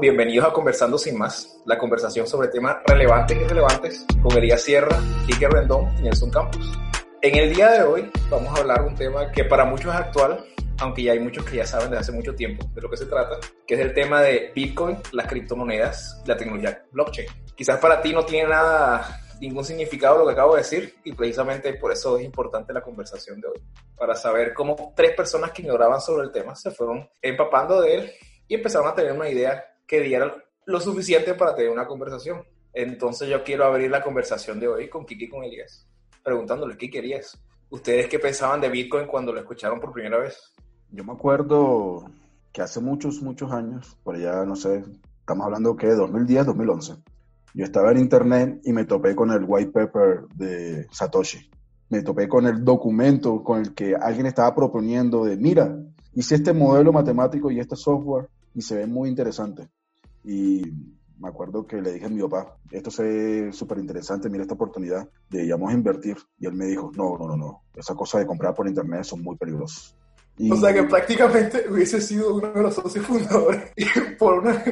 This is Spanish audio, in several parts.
Bienvenidos a Conversando Sin Más, la conversación sobre temas relevantes y irrelevantes con Elías Sierra, Quique Rendón y Nelson Campos. En el día de hoy vamos a hablar de un tema que para muchos es actual, aunque ya hay muchos que ya saben desde hace mucho tiempo de lo que se trata, que es el tema de Bitcoin, las criptomonedas, la tecnología blockchain. Quizás para ti no tiene nada, ningún significado lo que acabo de decir y precisamente por eso es importante la conversación de hoy, para saber cómo tres personas que ignoraban sobre el tema se fueron empapando de él y empezaron a tener una idea que diera lo suficiente para tener una conversación. Entonces yo quiero abrir la conversación de hoy con Kiki y con Elías, preguntándole qué querías. ¿Ustedes qué pensaban de Bitcoin cuando lo escucharon por primera vez? Yo me acuerdo que hace muchos, muchos años, por allá, no sé, estamos hablando que 2010, 2011, yo estaba en internet y me topé con el white paper de Satoshi. Me topé con el documento con el que alguien estaba proponiendo de, mira, hice este modelo matemático y este software y se ve muy interesante. Y me acuerdo que le dije a mi papá, esto es súper interesante, mira esta oportunidad, deberíamos invertir. Y él me dijo, no, no, no, no, esa cosa de comprar por internet son muy peligrosas. O sea que prácticamente hubiese sido uno de los socios fundadores por una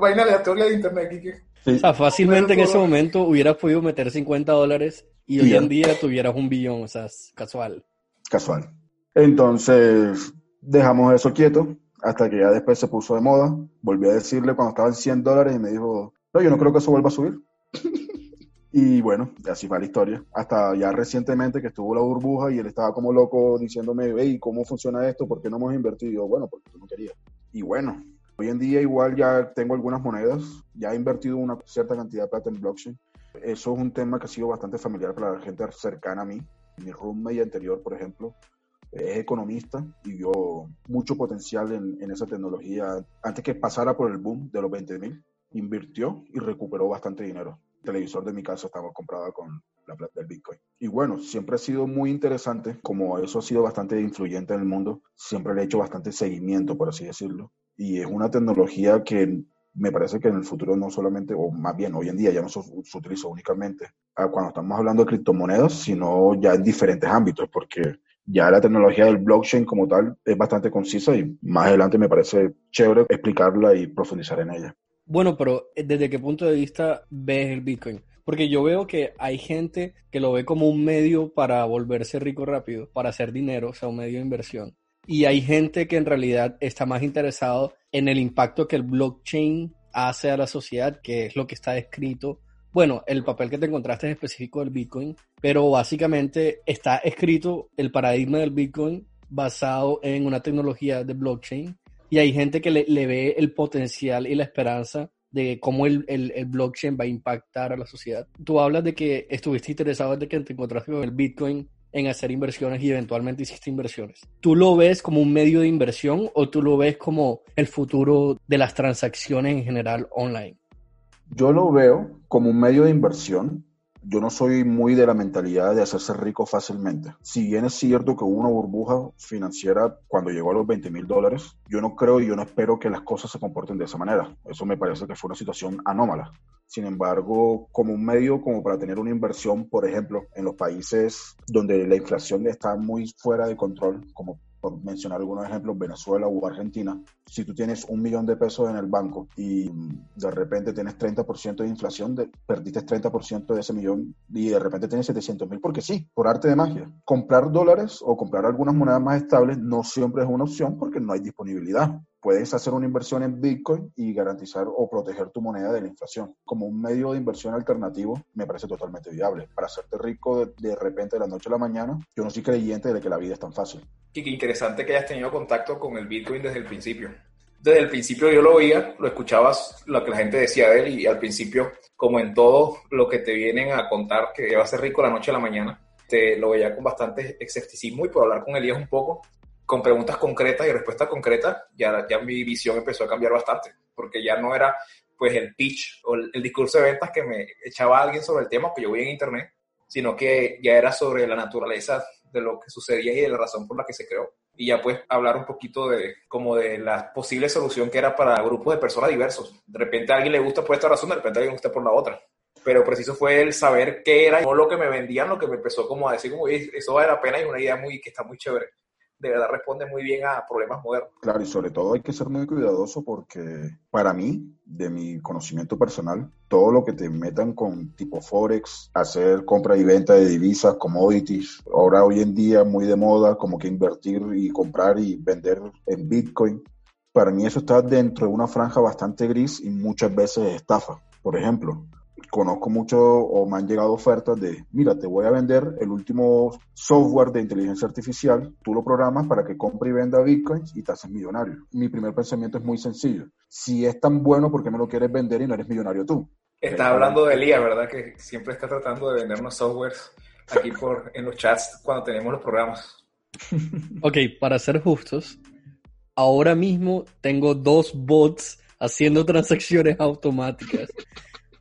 vaina aleatoria de internet. O sea, fácilmente en ese momento hubieras podido meter 50 dólares y hoy en día tuvieras un billón, o sea, casual. Casual. Entonces, dejamos eso quieto hasta que ya después se puso de moda. Volví a decirle cuando estaba en 100 dólares y me dijo, no, yo no creo que eso vuelva a subir. Y bueno, así va la historia. Hasta ya recientemente que estuvo la burbuja y él estaba como loco diciéndome, hey, ¿cómo funciona esto? ¿Por qué no hemos invertido? Bueno, porque tú no querías. Y bueno, hoy en día igual ya tengo algunas monedas, ya he invertido una cierta cantidad de plata en blockchain. Eso es un tema que ha sido bastante familiar para la gente cercana a mí. Mi roommate anterior, por ejemplo, es economista y vio mucho potencial en, en esa tecnología antes que pasara por el boom de los 20 mil. Invirtió y recuperó bastante dinero televisor de mi casa estaba comprada con la plata del Bitcoin. Y bueno, siempre ha sido muy interesante, como eso ha sido bastante influyente en el mundo, siempre le he hecho bastante seguimiento, por así decirlo. Y es una tecnología que me parece que en el futuro no solamente, o más bien hoy en día ya no se, utiliza únicamente cuando estamos hablando de criptomonedas, sino ya en diferentes ámbitos, porque ya la tecnología del blockchain como tal es bastante concisa y más adelante me parece chévere explicarla y profundizar en ella. Bueno, pero eh, ¿desde qué punto de vista ves el Bitcoin? Porque yo veo que hay gente que lo ve como un medio para volverse rico rápido, para hacer dinero, o sea, un medio de inversión. Y hay gente que en realidad está más interesado en el impacto que el blockchain hace a la sociedad, que es lo que está escrito. Bueno, el papel que te encontraste es específico del Bitcoin, pero básicamente está escrito el paradigma del Bitcoin basado en una tecnología de blockchain y hay gente que le, ve el potencial y la esperanza de cómo el, el, blockchain va a impactar a la sociedad. Tú hablas de que estuviste interesado desde que te encontraste con el Bitcoin en hacer inversiones y eventualmente hiciste inversiones. ¿Tú lo ves como un medio de inversión o tú lo ves como el futuro de las transacciones en general online? Yo lo veo como un medio de inversión yo no soy muy de la mentalidad de hacerse rico fácilmente. Si bien es cierto que hubo una burbuja financiera cuando llegó a los 20 mil dólares, yo no creo y yo no espero que las cosas se comporten de esa manera. Eso me parece que fue una situación anómala. Sin embargo, como un medio como para tener una inversión, por ejemplo, en los países donde la inflación está muy fuera de control, como por mencionar algunos ejemplos, Venezuela o Argentina, si tú tienes un millón de pesos en el banco y de repente tienes 30% de inflación, de, perdiste 30% de ese millón y de repente tienes 700 mil, porque sí, por arte de magia. Comprar dólares o comprar algunas monedas más estables no siempre es una opción porque no hay disponibilidad puedes hacer una inversión en Bitcoin y garantizar o proteger tu moneda de la inflación. Como un medio de inversión alternativo, me parece totalmente viable. Para hacerte rico de, repente de la noche a la mañana, yo no soy creyente de que la vida es tan fácil. Y qué interesante que hayas tenido contacto con el Bitcoin desde el principio. Desde el principio yo lo oía, lo escuchabas, lo que la gente decía de él y al principio, como en todo lo que te vienen a contar que va a ser rico la noche a la mañana, te lo veía con bastante escepticismo y por hablar con Elías un poco, con preguntas concretas y respuestas concretas, ya, ya mi visión empezó a cambiar bastante, porque ya no era pues el pitch o el, discurso de ventas que me echaba alguien sobre el tema que yo vi en internet, sino que ya era sobre la naturaleza de lo que sucedía y de la razón por la que se creó. Y ya pues hablar un poquito de como de la posible solución que era para grupos de personas diversos. De repente a alguien le gusta por esta razón, de repente a alguien le gusta por la otra. Pero preciso fue el saber qué era, no lo que me vendían, lo que me empezó como a decir, como, eso vale la pena y es una idea muy, que está muy chévere de verdad responde muy bien a problemas modernos. Claro, y sobre todo hay que ser muy cuidadoso porque para mí, de mi conocimiento personal, todo lo que te metan con tipo Forex, hacer compra y venta de divisas, commodities, ahora hoy en día muy de moda, como que invertir y comprar y vender en Bitcoin, para mí eso está dentro de una franja bastante gris y muchas veces estafa. Por ejemplo, conozco mucho o me han llegado ofertas de, mira, te voy a vender el último software de inteligencia artificial, tú lo programas para que compre y venda bitcoins y te haces millonario. Mi primer pensamiento es muy sencillo. Si es tan bueno, ¿por qué me lo quieres vender y no eres millonario tú? Estás hablando de Elías, ¿verdad? Que siempre está tratando de vendernos softwares aquí por, en los chats cuando tenemos los programas. Ok, para ser justos, ahora mismo tengo dos bots haciendo transacciones automáticas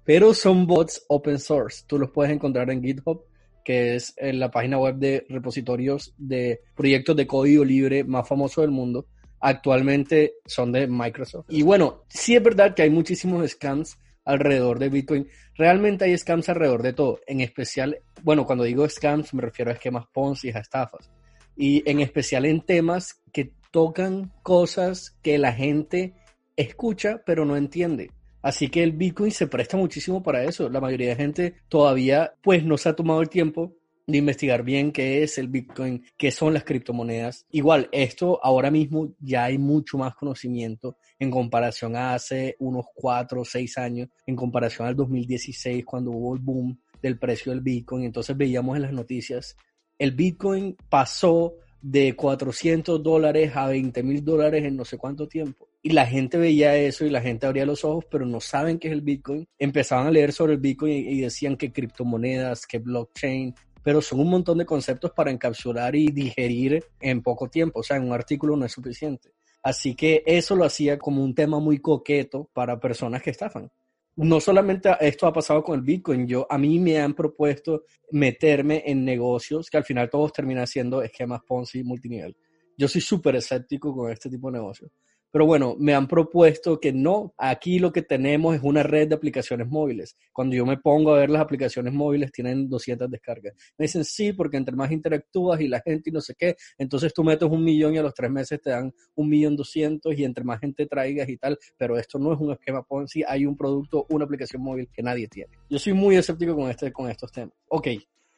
pero son bots open source. Tú los puedes encontrar en GitHub, que es en la página web de repositorios de proyectos de código libre más famoso del mundo. Actualmente son de Microsoft. Y bueno, sí es verdad que hay muchísimos scams alrededor de Bitcoin. Realmente hay scams alrededor de todo. En especial, bueno, cuando digo scams me refiero a esquemas Ponzi, a estafas. Y en especial en temas que tocan cosas que la gente escucha pero no entiende. Así que el Bitcoin se presta muchísimo para eso. La mayoría de gente todavía pues no se ha tomado el tiempo de investigar bien qué es el Bitcoin, qué son las criptomonedas. Igual, esto ahora mismo ya hay mucho más conocimiento en comparación a hace unos 4 o 6 años, en comparación al 2016 cuando hubo el boom del precio del Bitcoin. Entonces veíamos en las noticias, el Bitcoin pasó de 400 dólares a 20 mil dólares en no sé cuánto tiempo. Y la gente veía eso y la gente abría los ojos, pero no saben qué es el Bitcoin. Empezaban a leer sobre el Bitcoin y decían que criptomonedas, que blockchain, pero son un montón de conceptos para encapsular y digerir en poco tiempo. O sea, en un artículo no es suficiente. Así que eso lo hacía como un tema muy coqueto para personas que estafan. No solamente esto ha pasado con el Bitcoin, yo a mí me han propuesto meterme en negocios que al final todos terminan siendo esquemas Ponzi multinivel. Yo soy súper escéptico con este tipo de negocios. Pero bueno, me han propuesto que no, aquí lo que tenemos es una red de aplicaciones móviles. Cuando yo me pongo a ver las aplicaciones móviles, tienen 200 descargas. Me dicen sí, porque entre más interactúas y la gente y no sé qué, entonces tú metes un millón y a los tres meses te dan un millón doscientos y entre más gente traigas y tal, pero esto no es un esquema Ponzi, hay un producto, una aplicación móvil que nadie tiene. Yo soy muy escéptico con, este, con estos temas. Ok,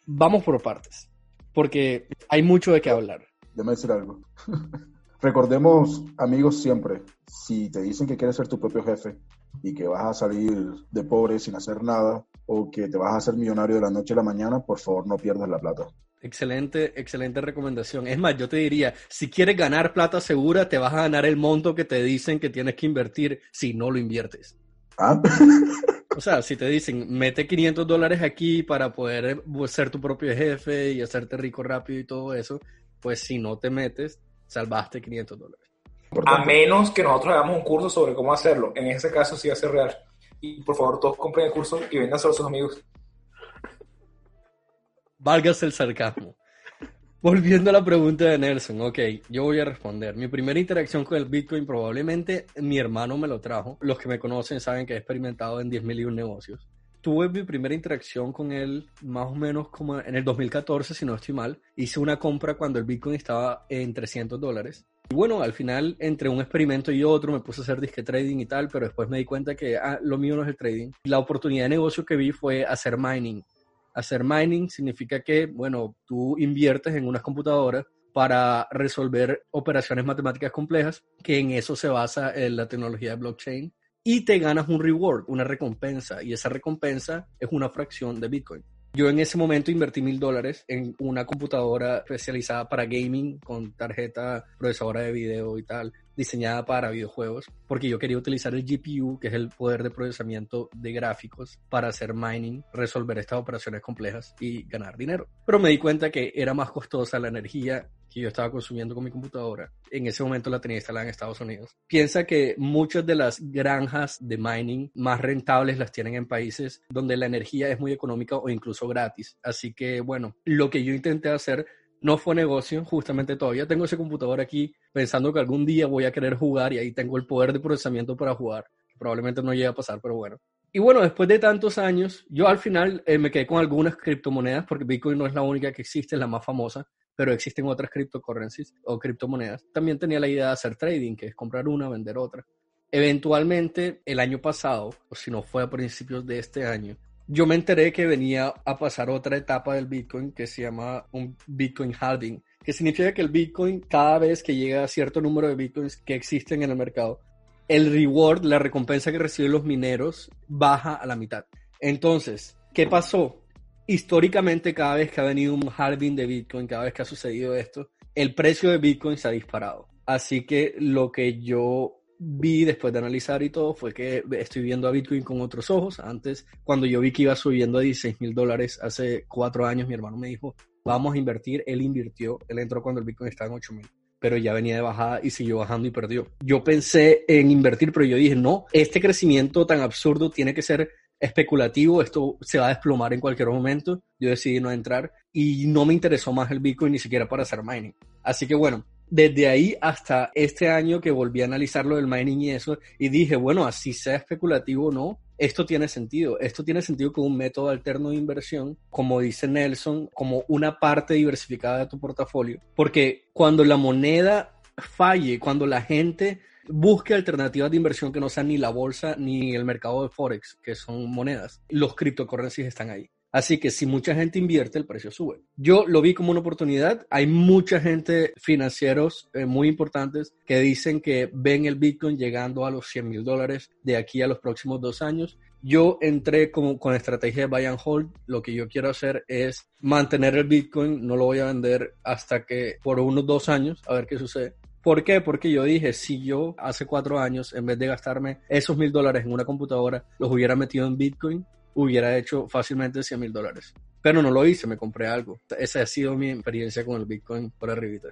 vamos por partes, porque hay mucho de qué hablar. Déjame decir algo. Recordemos, amigos, siempre, si te dicen que quieres ser tu propio jefe y que vas a salir de pobre sin hacer nada o que te vas a hacer millonario de la noche a la mañana, por favor no pierdas la plata. Excelente, excelente recomendación. Es más, yo te diría, si quieres ganar plata segura, te vas a ganar el monto que te dicen que tienes que invertir si no lo inviertes. ¿Ah? O sea, si te dicen, mete 500 dólares aquí para poder ser tu propio jefe y hacerte rico rápido y todo eso, pues si no te metes, salvaste 500 dólares. A menos que nosotros hagamos un curso sobre cómo hacerlo. En ese caso sí hace real. Y por favor, todos compren el curso y véndanse a sus amigos. Válgase el sarcasmo. Volviendo a la pregunta de Nelson, ok, yo voy a responder. Mi primera interacción con el Bitcoin probablemente mi hermano me lo trajo. Los que me conocen saben que he experimentado en 10.001 negocios tuve mi primera interacción con él más o menos como en el 2014, si no estoy mal. Hice una compra cuando el Bitcoin estaba en 300 dólares. Y bueno, al final, entre un experimento y otro, me puse a hacer disque trading y tal, pero después me di cuenta que ah, lo mío no es el trading. La oportunidad de negocio que vi fue hacer mining. Hacer mining significa que, bueno, tú inviertes en unas computadoras para resolver operaciones matemáticas complejas, que en eso se basa en la tecnología de blockchain y te ganas un reward, una recompensa, y esa recompensa es una fracción de Bitcoin. Yo en ese momento invertí mil dólares en una computadora especializada para gaming con tarjeta procesadora de video y tal, diseñada para videojuegos, porque yo quería utilizar el GPU, que es el poder de procesamiento de gráficos, para hacer mining, resolver estas operaciones complejas y ganar dinero. Pero me di cuenta que era más costosa la energía que yo estaba consumiendo con mi computadora. En ese momento la tenía instalada en Estados Unidos. Piensa que muchas de las granjas de mining más rentables las tienen en países donde la energía es muy económica o incluso gratis. Así que bueno, lo que yo intenté hacer no fue negocio, justamente todavía tengo ese computador aquí pensando que algún día voy a querer jugar y ahí tengo el poder de procesamiento para jugar. Probablemente no llegue a pasar, pero bueno. Y bueno, después de tantos años, yo al final eh, me quedé con algunas criptomonedas porque Bitcoin no es la única que existe, es la más famosa pero existen otras cryptocurrencies o criptomonedas. También tenía la idea de hacer trading, que es comprar una, vender otra. Eventualmente, el año pasado, o si no fue a principios de este año, yo me enteré que venía a pasar otra etapa del Bitcoin que se llama un Bitcoin halving, que significa que el Bitcoin, cada vez que llega a cierto número de Bitcoins que existen en el mercado, el reward, la recompensa que reciben los mineros, baja a la mitad. Entonces, ¿qué pasó? Históricamente, cada vez que ha venido un halving de Bitcoin, cada vez que ha sucedido esto, el precio de Bitcoin se ha disparado. Así que lo que yo vi después de analizar y todo fue que estoy viendo a Bitcoin con otros ojos. Antes, cuando yo vi que iba subiendo a 16 mil dólares hace cuatro años, mi hermano me dijo, vamos a invertir. Él invirtió, él entró cuando el Bitcoin estaba en 8 mil pero ya venía de bajada y siguió bajando y perdió. Yo pensé en invertir, pero yo dije, no, este crecimiento tan absurdo tiene que ser especulativo, esto se va a desplomar en cualquier momento. Yo decidí no entrar y no me interesó más el Bitcoin ni siquiera para hacer mining. Así que bueno, desde ahí hasta este año que volví a analizar lo del mining y eso, y dije, bueno, así sea especulativo o no, esto tiene sentido. Esto tiene sentido como un método alterno de inversión, como dice Nelson, como una parte diversificada de tu portafolio. Porque cuando la moneda falle, cuando la gente busque alternativas de inversión que no sean ni la bolsa ni el mercado de Forex, que son monedas, los criptocurrencies están ahí. Así que si mucha gente invierte, el precio sube. Yo lo vi como una oportunidad. Hay mucha gente financieros eh, muy importantes que dicen que ven el Bitcoin llegando a los 100 mil dólares de aquí a los próximos dos años. Yo entré con, con estrategia de buy and hold. Lo que yo quiero hacer es mantener el Bitcoin. No lo voy a vender hasta que por unos dos años, a ver qué sucede. ¿Por qué? Porque yo dije, si yo hace cuatro años, en vez de gastarme esos mil dólares en una computadora, los hubiera metido en Bitcoin, hubiera hecho fácilmente 100 mil dólares. Pero no lo hice, me compré algo. Esa ha sido mi experiencia con el Bitcoin por arribita.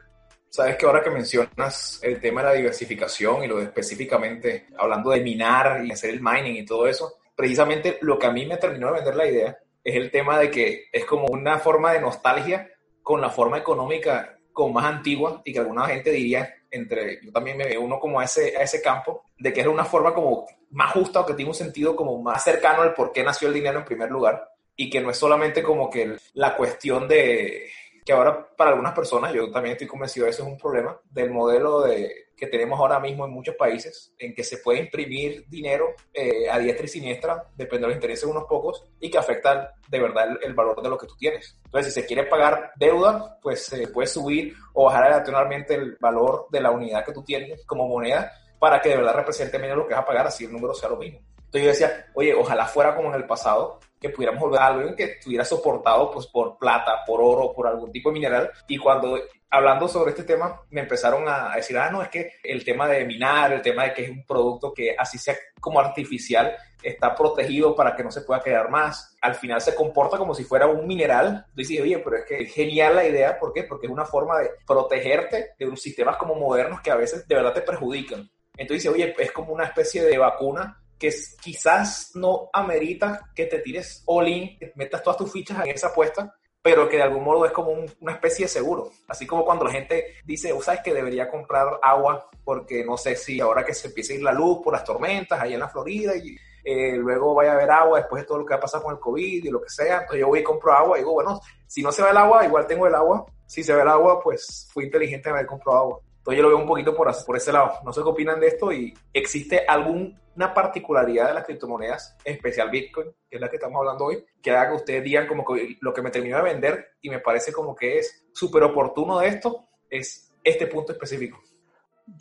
Sabes que ahora que mencionas el tema de la diversificación y lo de específicamente hablando de minar y hacer el mining y todo eso, precisamente lo que a mí me terminó de vender la idea es el tema de que es como una forma de nostalgia con la forma económica como más antigua y que alguna gente diría entre, yo también me uno como a ese, a ese campo, de que era una forma como más justa o que tiene un sentido como más cercano al por qué nació el dinero en primer lugar y que no es solamente como que la cuestión de que ahora para algunas personas, yo también estoy convencido de eso es un problema, del modelo de, que tenemos ahora mismo en muchos países, en que se puede imprimir dinero eh, a diestra y siniestra, depende de los intereses de unos pocos, y que afecta de verdad el, valor de lo que tú tienes. Entonces, si se quiere pagar deuda, pues se puede subir o bajar adicionalmente el valor de la unidad que tú tienes como moneda para que de verdad represente menos lo que vas a pagar, así el número sea lo mismo. Entonces yo decía, oye, ojalá fuera como en el pasado, que pudiéramos volver a algo que estuviera soportado pues por plata, por oro, por algún tipo de mineral. Y cuando hablando sobre este tema, me empezaron a decir, ah, no, es que el tema de minar, el tema de que es un producto que así sea como artificial, está protegido para que no se pueda quedar más. Al final se comporta como si fuera un mineral. Decía, oye, pero es que es genial la idea, ¿por qué? Porque es una forma de protegerte de unos sistemas como modernos que a veces de verdad te perjudican. Entonces dice, oye, es como una especie de vacuna que quizás no amerita que te tires all in, que metas todas tus fichas en esa apuesta, pero que de algún modo es como una especie de seguro. Así como cuando la gente dice, o sabes que debería comprar agua porque no sé si ahora que se empieza a ir la luz por las tormentas ahí en la Florida y eh, luego vaya a haber agua después de todo lo que va a pasar con el COVID y lo que sea, entonces yo voy y compro agua y digo, bueno, si no se va el agua, igual tengo el agua. Si se ve el agua, pues fui inteligente en haber comprado agua. Entonces yo lo veo un poquito por, ese lado. No sé qué opinan de esto y existe alguna particularidad de las criptomonedas, en especial Bitcoin, que es la que estamos hablando hoy, que haga que ustedes digan como que lo que me terminó de vender y me parece como que es súper oportuno de esto, es este punto específico.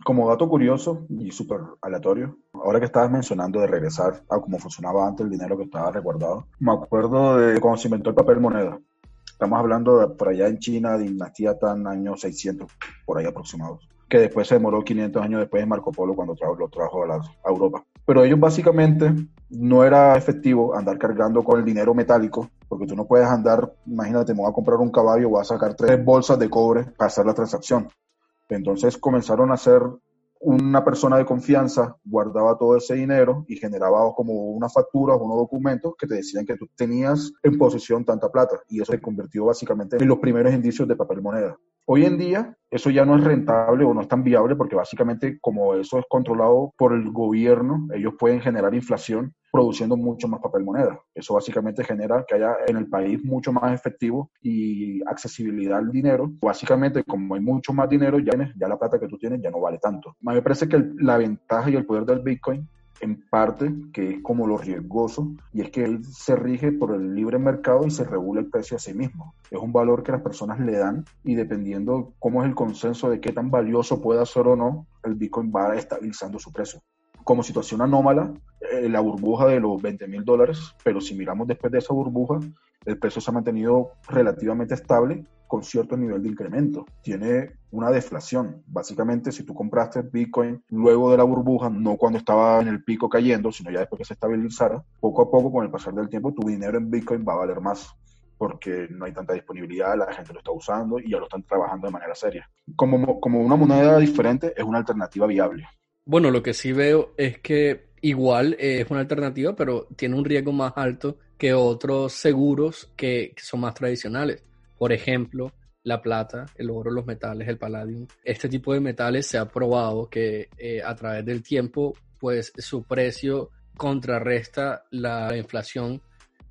Como dato curioso y súper aleatorio, ahora que estabas mencionando de regresar a cómo funcionaba antes el dinero que estaba resguardado, me acuerdo de cuando se inventó el papel moneda. Estamos hablando de por allá en China, dinastía tan años 600, por ahí aproximados, que después se demoró 500 años después de Marco Polo cuando lo trajo a, a Europa. Pero ellos básicamente no era efectivo andar cargando con el dinero metálico, porque tú no puedes andar, imagínate, me voy a comprar un caballo, voy a sacar tres bolsas de cobre para hacer la transacción. Entonces comenzaron a hacer una persona de confianza guardaba todo ese dinero y generaba como una factura o unos documentos que te decían que tú tenías en posesión tanta plata y eso se convirtió básicamente en los primeros indicios de papel moneda. Hoy en día eso ya no es rentable o no es tan viable porque básicamente como eso es controlado por el gobierno, ellos pueden generar inflación produciendo mucho más papel moneda. Eso básicamente genera que haya en el país mucho más efectivo y accesibilidad al dinero. Básicamente, como hay mucho más dinero, ya, ya la plata que tú tienes ya no vale tanto. Me parece que la ventaja y el poder del Bitcoin en parte, que es como lo riesgoso, y es que él se rige por el libre mercado y se regula el precio a sí mismo. Es un valor que las personas le dan y dependiendo cómo es el consenso de qué tan valioso pueda ser o no, el Bitcoin va estabilizando su precio. Como situación anómala, eh, la burbuja de los 20 mil dólares, pero si miramos después de esa burbuja, el precio se ha mantenido relativamente estable con cierto nivel de incremento. Tiene una deflación. Básicamente, si tú compraste Bitcoin luego de la burbuja, no cuando estaba en el pico cayendo, sino ya después que se estabilizara, poco a poco, con el pasar del tiempo, tu dinero en Bitcoin va a valer más porque no hay tanta disponibilidad, la gente lo está usando y ya lo están trabajando de manera seria. Como, como una moneda diferente, es una alternativa viable. Bueno, lo que sí veo es que igual es una alternativa, pero tiene un riesgo más alto que otros seguros que son más tradicionales. Por ejemplo, la plata, el oro, los metales, el palladium. Este tipo de metales se ha probado que eh, a través del tiempo, pues su precio contrarresta la inflación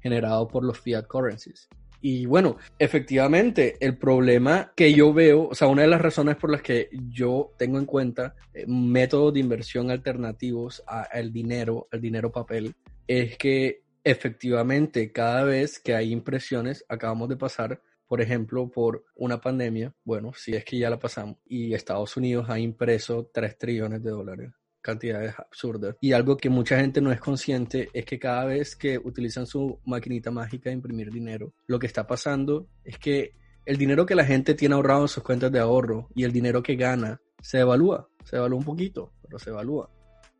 generada por los fiat currencies. Y bueno, efectivamente, el problema que yo veo, o sea, una de las razones por las que yo tengo en cuenta eh, métodos de inversión alternativos al dinero, al dinero papel, es que efectivamente cada vez que hay impresiones, acabamos de pasar por ejemplo, por una pandemia, bueno, si es que ya la pasamos, y Estados Unidos ha impreso 3 trillones de dólares, cantidades absurdas. Y algo que mucha gente no es consciente es que cada vez que utilizan su maquinita mágica de imprimir dinero, lo que está pasando es que el dinero que la gente tiene ahorrado en sus cuentas de ahorro y el dinero que gana se evalúa, se evalúa un poquito, pero se evalúa.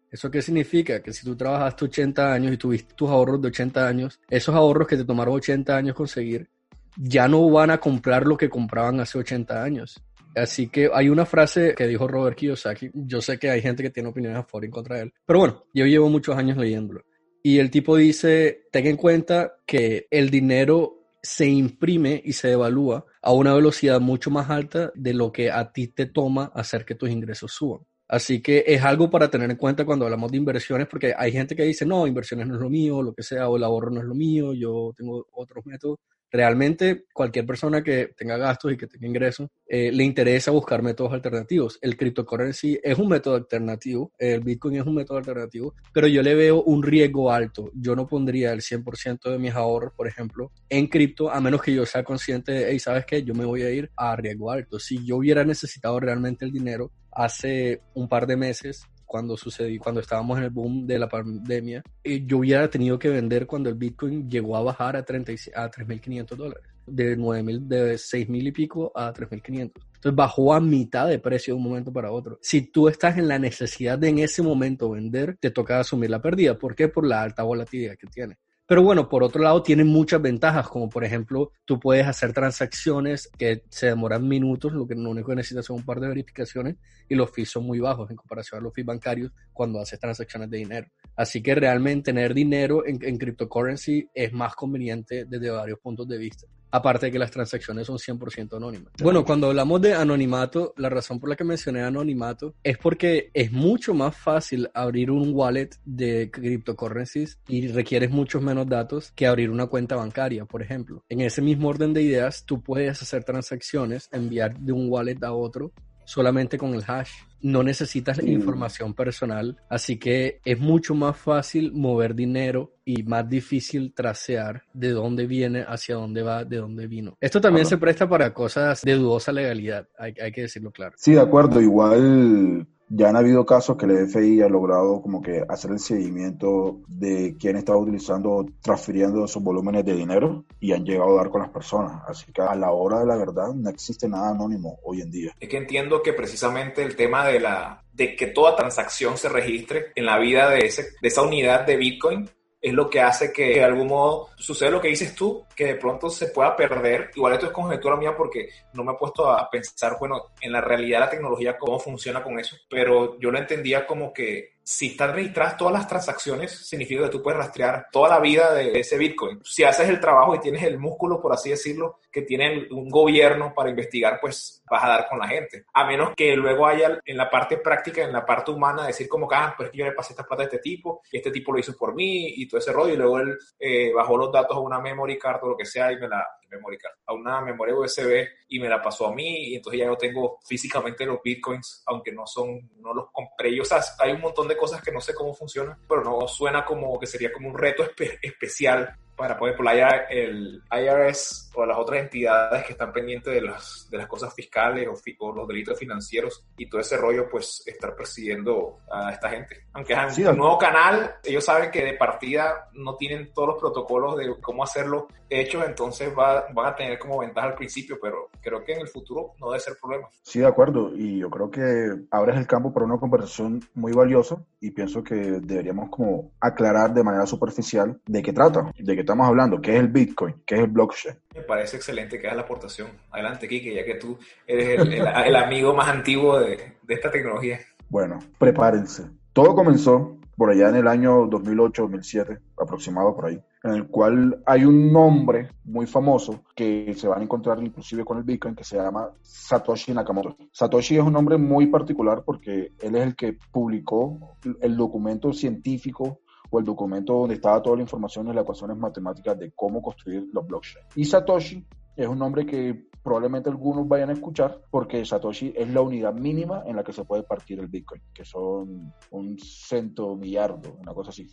¿Eso qué significa? Que si tú trabajaste 80 años y tuviste tus ahorros de 80 años, esos ahorros que te tomaron 80 años conseguir, ya no van a comprar lo que compraban hace 80 años. Así que hay una frase que dijo Robert Kiyosaki. Yo sé que hay gente que tiene opiniones a favor y contra él. Pero bueno, yo llevo muchos años leyéndolo. Y el tipo dice, ten en cuenta que el dinero se imprime y se evalúa a una velocidad mucho más alta de lo que a ti te toma hacer que tus ingresos suban. Así que es algo para tener en cuenta cuando hablamos de inversiones, porque hay gente que dice, no, inversiones no es lo mío, lo que sea, o el ahorro no es lo mío, yo tengo otros métodos realmente cualquier persona que tenga gastos y que tenga ingresos eh, le interesa buscar métodos alternativos. El cryptocurrency es un método alternativo, el Bitcoin es un método alternativo, pero yo le veo un riesgo alto. Yo no pondría el 100% de mis ahorros, por ejemplo, en cripto, a menos que yo sea consciente de, hey, ¿sabes qué? Yo me voy a ir a riesgo alto. Si yo hubiera necesitado realmente el dinero hace un par de meses, cuando sucedió, cuando estábamos en el boom de la pandemia, eh, yo hubiera tenido que vender cuando el Bitcoin llegó a bajar a, 30, a 3.500 dólares, de 9.000, de 6.000 y pico a 3.500. Entonces bajó a mitad de precio de un momento para otro. Si tú estás en la necesidad de en ese momento vender, te toca asumir la pérdida. ¿Por qué? Por la alta volatilidad que tiene. Pero bueno, por otro lado, tiene muchas ventajas, como por ejemplo, tú puedes hacer transacciones que se demoran minutos, lo que no único que necesitas son un par de verificaciones y los fees son muy bajos en comparación a los fees bancarios cuando haces transacciones de dinero. Así que realmente tener dinero en, en cryptocurrency es más conveniente desde varios puntos de vista. Aparte de que las transacciones son 100% anónimas. Bueno, cuando hablamos de anonimato, la razón por la que mencioné anonimato es porque es mucho más fácil abrir un wallet de cryptocurrencies y requieres muchos menos datos que abrir una cuenta bancaria, por ejemplo. En ese mismo orden de ideas, tú puedes hacer transacciones, enviar de un wallet a otro solamente con el hash. No necesitas la información personal, así que es mucho más fácil mover dinero y más difícil tracear de dónde viene, hacia dónde va, de dónde vino. Esto también se presta para cosas de dudosa legalidad, hay, hay que decirlo claro. Sí, de acuerdo, igual ya han habido casos que el FI ha logrado como que hacer el seguimiento de quién estaba utilizando, transfiriendo esos volúmenes de dinero y han llegado a dar con las personas. Así que a la hora de la verdad no existe nada anónimo hoy en día. Es que entiendo que precisamente el tema de la de que toda transacción se registre en la vida de, ese, de esa unidad de Bitcoin es lo que hace que de algún modo suceda lo que dices tú, que de pronto se pueda perder. Igual esto es conjetura mía porque no me he puesto a pensar, bueno, en la realidad la tecnología, cómo funciona con eso, pero yo lo entendía como que si están registradas todas las transacciones, significa que tú puedes rastrear toda la vida de ese Bitcoin. Si haces el trabajo y tienes el músculo, por así decirlo, que tiene un gobierno para investigar, pues vas a dar con la gente. A menos que luego haya en la parte práctica, en la parte humana, decir como que, ah, pues yo le pasé esta plata a este tipo y este tipo lo hizo por mí y todo ese rollo y luego él eh, bajó los datos a una memory card o lo que sea y me la, memory card, a una memoria USB y me la pasó a mí y entonces ya yo tengo físicamente los bitcoins, aunque no son, no los compré yo. O sea, hay un montón de cosas que no sé cómo funcionan, pero no suena como que sería como un reto especial para poder por el IRS o las otras entidades que están pendientes de las, de las cosas fiscales o, los delitos financieros y todo ese rollo, pues estar persiguiendo a esta gente. Aunque es un nuevo canal, ellos saben que de partida no tienen todos los protocolos de cómo hacerlo hechos, entonces va, van a tener como ventaja al principio, pero creo que en el futuro no debe ser problema. Sí, de acuerdo, y yo creo que abres el campo para una conversación muy valiosa y pienso que deberíamos como aclarar de manera superficial de qué trata, de qué estamos hablando, qué es el Bitcoin, qué es el blockchain. Me parece excelente que hagas la aportación. Adelante, Kike, ya que tú eres el, amigo más antiguo de, de esta tecnología. Bueno, prepárense. Todo comenzó por allá en el año 2008-2007, aproximado por ahí, en el cual hay un nombre muy famoso que se van a encontrar inclusive con el Bitcoin que se llama Satoshi Nakamoto. Satoshi es un nombre muy particular porque él es el que publicó el documento científico o el documento donde estaba toda la información y las ecuaciones matemáticas de cómo construir los blockchain. Y Satoshi es un nombre que probablemente algunos vayan a escuchar porque Satoshi es la unidad mínima en la que se puede partir el Bitcoin, que son un cento millardo, una cosa así.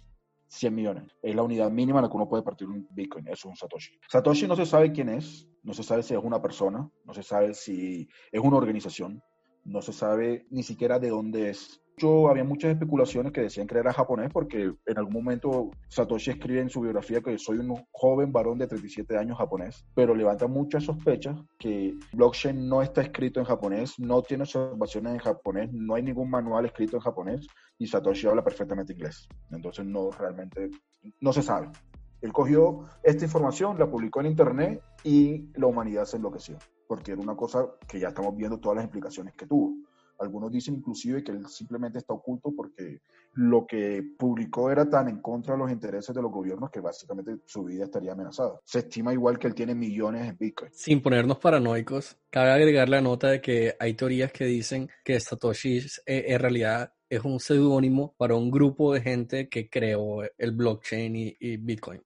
100 millones. Es la unidad mínima en la que uno puede partir un Bitcoin. Es un Satoshi. Satoshi no se sabe quién es, no se sabe si es una persona, no se sabe si es una organización, no se sabe ni siquiera de dónde es había muchas especulaciones que decían que era japonés porque en algún momento Satoshi escribe en su biografía que soy un joven varón de 37 años japonés, pero levanta muchas sospechas que blockchain no está escrito en japonés, no tiene observaciones en japonés, no hay ningún manual escrito en japonés y Satoshi habla perfectamente inglés. Entonces no realmente no se sabe. Él cogió esta información, la publicó en internet y la humanidad se enloqueció, porque era una cosa que ya estamos viendo todas las implicaciones que tuvo. Algunos dicen inclusive que él simplemente está oculto porque lo que publicó era tan en contra de los intereses de los gobiernos que básicamente su vida estaría amenazada. Se estima igual que él tiene millones en Bitcoin. Sin ponernos paranoicos, cabe agregar la nota de que hay teorías que dicen que Satoshi eh, en realidad es un seudónimo para un grupo de gente que creó el blockchain y, Bitcoin.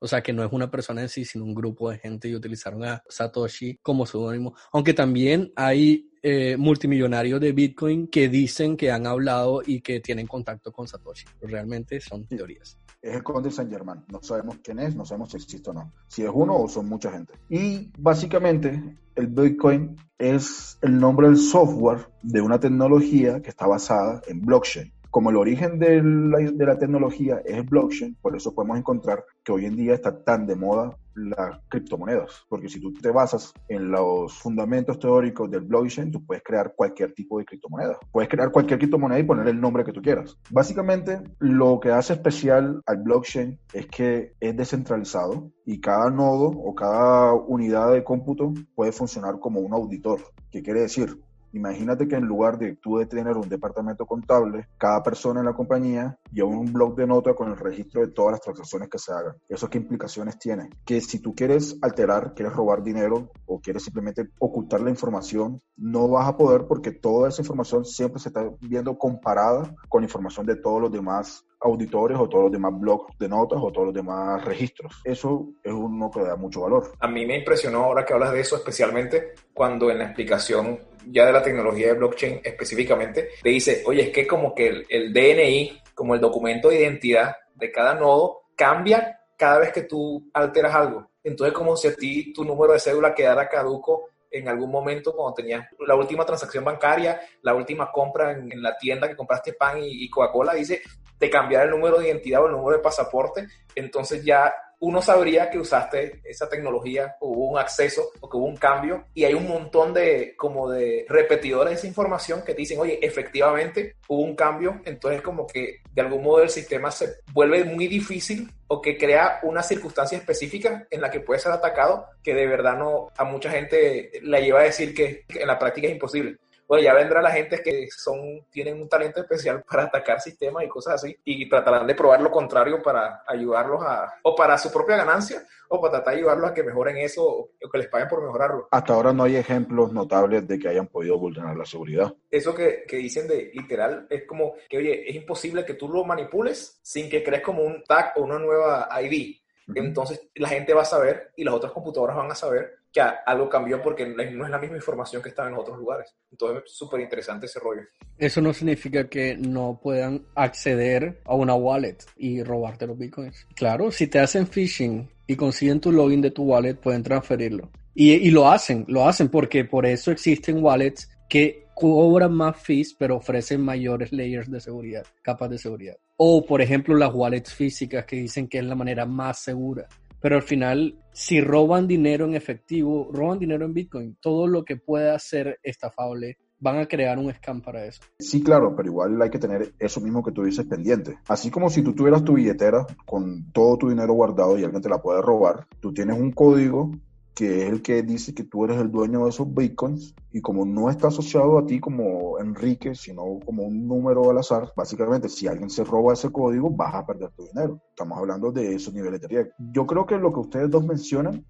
O sea, que no es una persona en sí, sino un grupo de gente y utilizaron a Satoshi como seudónimo. Aunque también hay eh, multimillonarios de Bitcoin que dicen que han hablado y que tienen contacto con Satoshi. Realmente son teorías. Es el conde Saint Germain. No sabemos quién es, no sabemos si existe o no. Si es uno o son mucha gente. Y básicamente el Bitcoin es el nombre del software de una tecnología que está basada en blockchain como el origen de la, tecnología es blockchain, por eso podemos encontrar que hoy en día está tan de moda las criptomonedas, porque si tú te basas en los fundamentos teóricos del blockchain, tú puedes crear cualquier tipo de criptomoneda. Puedes crear cualquier criptomoneda y poner el nombre que tú quieras. Básicamente, lo que hace especial al blockchain es que es descentralizado y cada nodo o cada unidad de cómputo puede funcionar como un auditor. ¿Qué quiere decir? Imagínate que en lugar de tú de tener un departamento contable, cada persona en la compañía lleva un blog de notas con el registro de todas las transacciones que se hagan. ¿Eso qué implicaciones tiene? Que si tú quieres alterar, quieres robar dinero o quieres simplemente ocultar la información, no vas a poder porque toda esa información siempre se está viendo comparada con información de todos los demás auditores o todos los demás blogs de notas o todos los demás registros. Eso es uno que da mucho valor. A mí me impresionó ahora que hablas de eso, especialmente cuando en la explicación ya de la tecnología de blockchain específicamente, te dice, oye, es que como que el, DNI, como el documento de identidad de cada nodo, cambia cada vez que tú alteras algo. Entonces, como si a ti tu número de cédula quedara caduco en algún momento cuando tenías la última transacción bancaria, la última compra en, la tienda que compraste pan y, y Coca-Cola, dice, te cambiar el número de identidad o el número de pasaporte, entonces ya uno sabría que usaste esa tecnología, hubo un acceso o que hubo un cambio y hay un montón de como de repetidores de esa información que te dicen, oye, efectivamente hubo un cambio, entonces como que de algún modo el sistema se vuelve muy difícil o que crea una circunstancia específica en la que puede ser atacado que de verdad no a mucha gente la lleva a decir que en la práctica es imposible. Bueno, ya vendrá la gente que son, tienen un talento especial para atacar sistemas y cosas así, y tratarán de probar lo contrario para ayudarlos a, o para su propia ganancia, o para tratar de ayudarlos a que mejoren eso, o que les paguen por mejorarlo. Hasta ahora no hay ejemplos notables de que hayan podido vulnerar la seguridad. Eso que, que dicen de literal es como que, oye, es imposible que tú lo manipules sin que crees como un tag o una nueva ID. Entonces la gente va a saber y las otras computadoras van a saber que algo cambió porque no es la misma información que estaba en otros lugares. Entonces es súper interesante ese rollo. Eso no significa que no puedan acceder a una wallet y robarte los bitcoins. Claro, si te hacen phishing y consiguen tu login de tu wallet, pueden transferirlo. Y, y lo hacen, lo hacen porque por eso existen wallets que cobran más fees, pero ofrecen mayores layers de seguridad, capas de seguridad. O, por ejemplo, las wallets físicas que dicen que es la manera más segura. Pero al final, si roban dinero en efectivo, roban dinero en Bitcoin, todo lo que pueda ser estafable, van a crear un scam para eso. Sí, claro, pero igual hay que tener eso mismo que tú dices pendiente. Así como si tú tuvieras tu billetera con todo tu dinero guardado y alguien te la puede robar, tú tienes un código que es el que dice que tú eres el dueño de esos bitcoins y como no está asociado a ti como Enrique, sino como un número al azar, básicamente si alguien se roba ese código vas a perder tu dinero. Estamos hablando de esos niveles de riesgo. Yo creo que lo que ustedes dos mencionan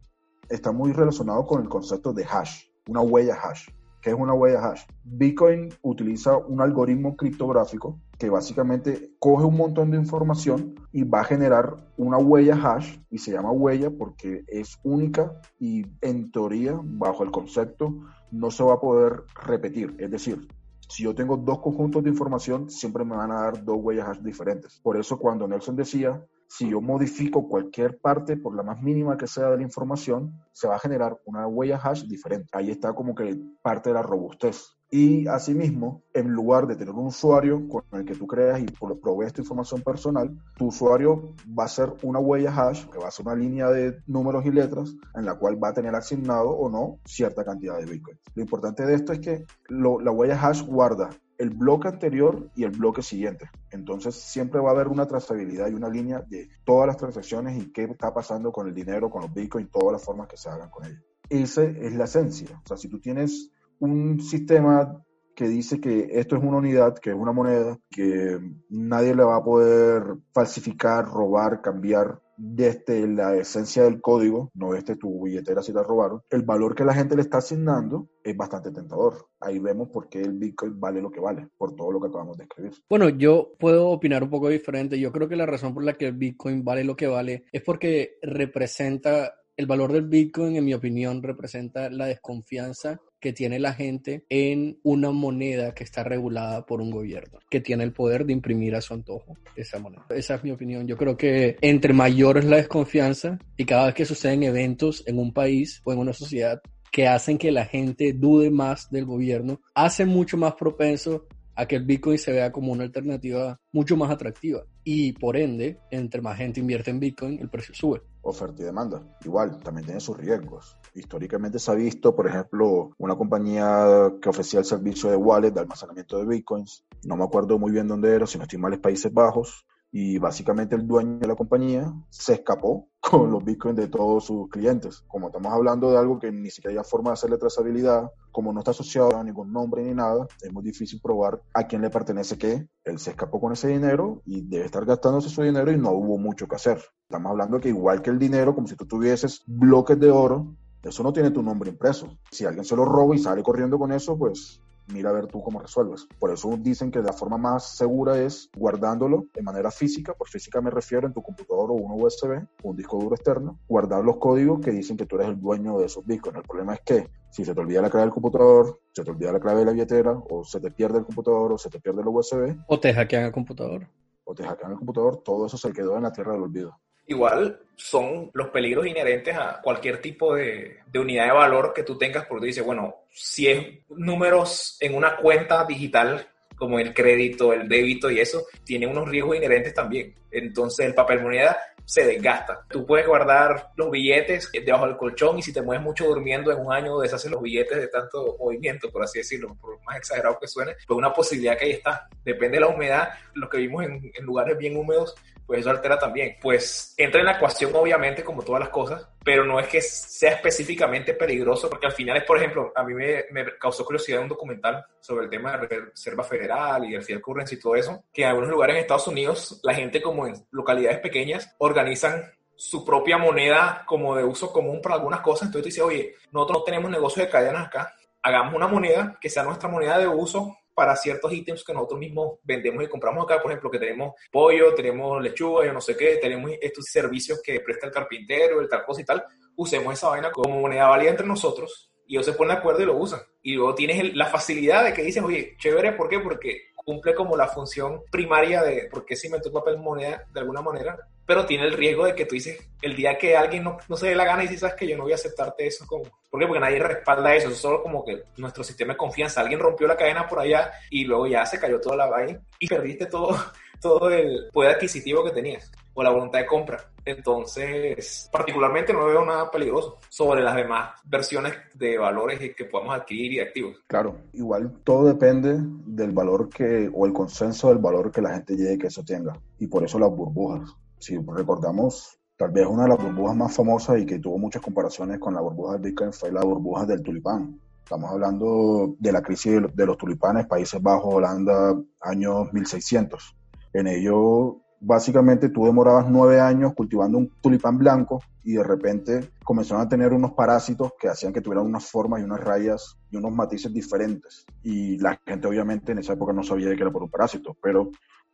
está muy relacionado con el concepto de hash, una huella hash. ¿Qué es una huella hash? Bitcoin utiliza un algoritmo criptográfico que básicamente coge un montón de información y va a generar una huella hash y se llama huella porque es única y en teoría, bajo el concepto, no se va a poder repetir. Es decir, si yo tengo dos conjuntos de información, siempre me van a dar dos huellas hash diferentes. Por eso cuando Nelson decía si yo modifico cualquier parte, por la más mínima que sea de la información, se va a generar una huella hash diferente. Ahí está como que parte de la robustez. Y asimismo, en lugar de tener un usuario con el que tú creas y provees tu información personal, tu usuario va a ser una huella hash, que va a ser una línea de números y letras, en la cual va a tener asignado o no cierta cantidad de Bitcoin. Lo importante de esto es que la huella hash guarda el bloque anterior y el bloque siguiente. Entonces siempre va a haber una trazabilidad y una línea de todas las transacciones y qué está pasando con el dinero, con los bitcoins, todas las formas que se hagan con ellos. Esa es la esencia. O sea, si tú tienes un sistema que dice que esto es una unidad, que es una moneda, que nadie le va a poder falsificar, robar, cambiar desde la esencia del código, no desde tu billetera si la robaron, el valor que la gente le está asignando es bastante tentador. Ahí vemos por qué el Bitcoin vale lo que vale, por todo lo que acabamos de escribir. Bueno, yo puedo opinar un poco diferente. Yo creo que la razón por la que el Bitcoin vale lo que vale es porque representa el valor del Bitcoin, en mi opinión, representa la desconfianza que tiene la gente en una moneda que está regulada por un gobierno, que tiene el poder de imprimir a su antojo esa moneda. Esa es mi opinión. Yo creo que entre mayor es la desconfianza y cada vez que suceden eventos en un país o en una sociedad que hacen que la gente dude más del gobierno, hace mucho más propenso a que el Bitcoin se vea como una alternativa mucho más atractiva. Y por ende, entre más gente invierte en Bitcoin, el precio sube. Oferta y demanda. Igual, también tiene sus riesgos. Históricamente se ha visto, por ejemplo, una compañía que ofrecía el servicio de wallet, de almacenamiento de Bitcoins. No me acuerdo muy bien dónde era, si no estoy mal, es Países Bajos y básicamente el dueño de la compañía se escapó con los bitcoins de todos sus clientes. Como estamos hablando de algo que ni siquiera hay forma de hacerle trazabilidad, como no está asociado a ningún nombre ni nada, es muy difícil probar a quién le pertenece qué. Él se escapó con ese dinero y debe estar gastándose su dinero y no hubo mucho que hacer. Estamos hablando que igual que el dinero, como si tú tuvieses bloques de oro, eso no tiene tu nombre impreso. Si alguien se lo roba y sale corriendo con eso, pues mira a ver tú cómo resuelves. Por eso dicen que la forma más segura es guardándolo de manera física, por física me refiero en tu computador o uno USB, un disco duro externo, guardar los códigos que dicen que tú eres el dueño de esos bitcoins. El problema es que si se te olvida la clave del computador, se te olvida la clave de la billetera, o se te pierde el computador, o se te pierde el USB. O te hackean el computador. O te hackean el computador, todo eso se quedó en la tierra del olvido igual son los peligros inherentes a cualquier tipo de, unidad de valor que tú tengas, porque tú dices, bueno, si es números en una cuenta digital, como el crédito, el débito y eso, tiene unos riesgos inherentes también. Entonces, el papel moneda se desgasta. Tú puedes guardar los billetes debajo del colchón y si te mueves mucho durmiendo en un año deshacen los billetes de tanto movimiento, por así decirlo, por más exagerado que suene, pues una posibilidad que ahí está. Depende de la humedad, lo que vimos en, en lugares bien húmedos, pues eso altera también. Pues entra en la ecuación, obviamente, como todas las cosas, pero no es que sea específicamente peligroso, porque al final es, por ejemplo, a mí me, causó curiosidad un documental sobre el tema de Reserva Federal y el fiel currency y todo eso, que en algunos lugares en Estados Unidos, la gente como en localidades pequeñas organizan su propia moneda como de uso común para algunas cosas. Entonces tú dices, oye, nosotros no tenemos negocio de cadenas acá, hagamos una moneda que sea nuestra moneda de uso para ciertos ítems que nosotros mismos vendemos y compramos acá, por ejemplo, que tenemos pollo, tenemos lechuga, yo no sé qué, tenemos estos servicios que presta el carpintero, el tal cosa y tal, usemos esa vaina como moneda válida entre nosotros y ellos se ponen de acuerdo y lo usan. Y luego tienes la facilidad de que dices, oye, chévere, ¿por qué? Porque cumple como la función primaria de por qué se inventó el papel moneda de alguna manera, pero tiene el riesgo de que tú dices, el día que alguien no, no se dé la gana y dices, sabes que yo no voy a aceptarte eso, como, ¿por qué? Porque nadie respalda eso, es solo como que nuestro sistema de confianza, alguien rompió la cadena por allá y luego ya se cayó toda la vaina y perdiste todo, todo el poder adquisitivo que tenías o la voluntad de compra. Entonces, particularmente no veo nada peligroso sobre las demás versiones de valores que podemos adquirir y activos. Claro, igual todo depende del valor que, o el consenso del valor que la gente llegue que eso tenga. Y por eso las burbujas. Si recordamos, tal vez una de las burbujas más famosas y que tuvo muchas comparaciones con la burbuja del Bitcoin fue la burbuja del tulipán. Estamos hablando de la crisis de los tulipanes, Países Bajos, Holanda, años 1600. En ello básicamente tú demorabas nueve años cultivando un tulipán blanco y de repente comenzaron a tener unos parásitos que hacían que tuvieran unas formas y unas rayas y unos matices diferentes. Y la gente obviamente en esa época no sabía que era por un parásito, pero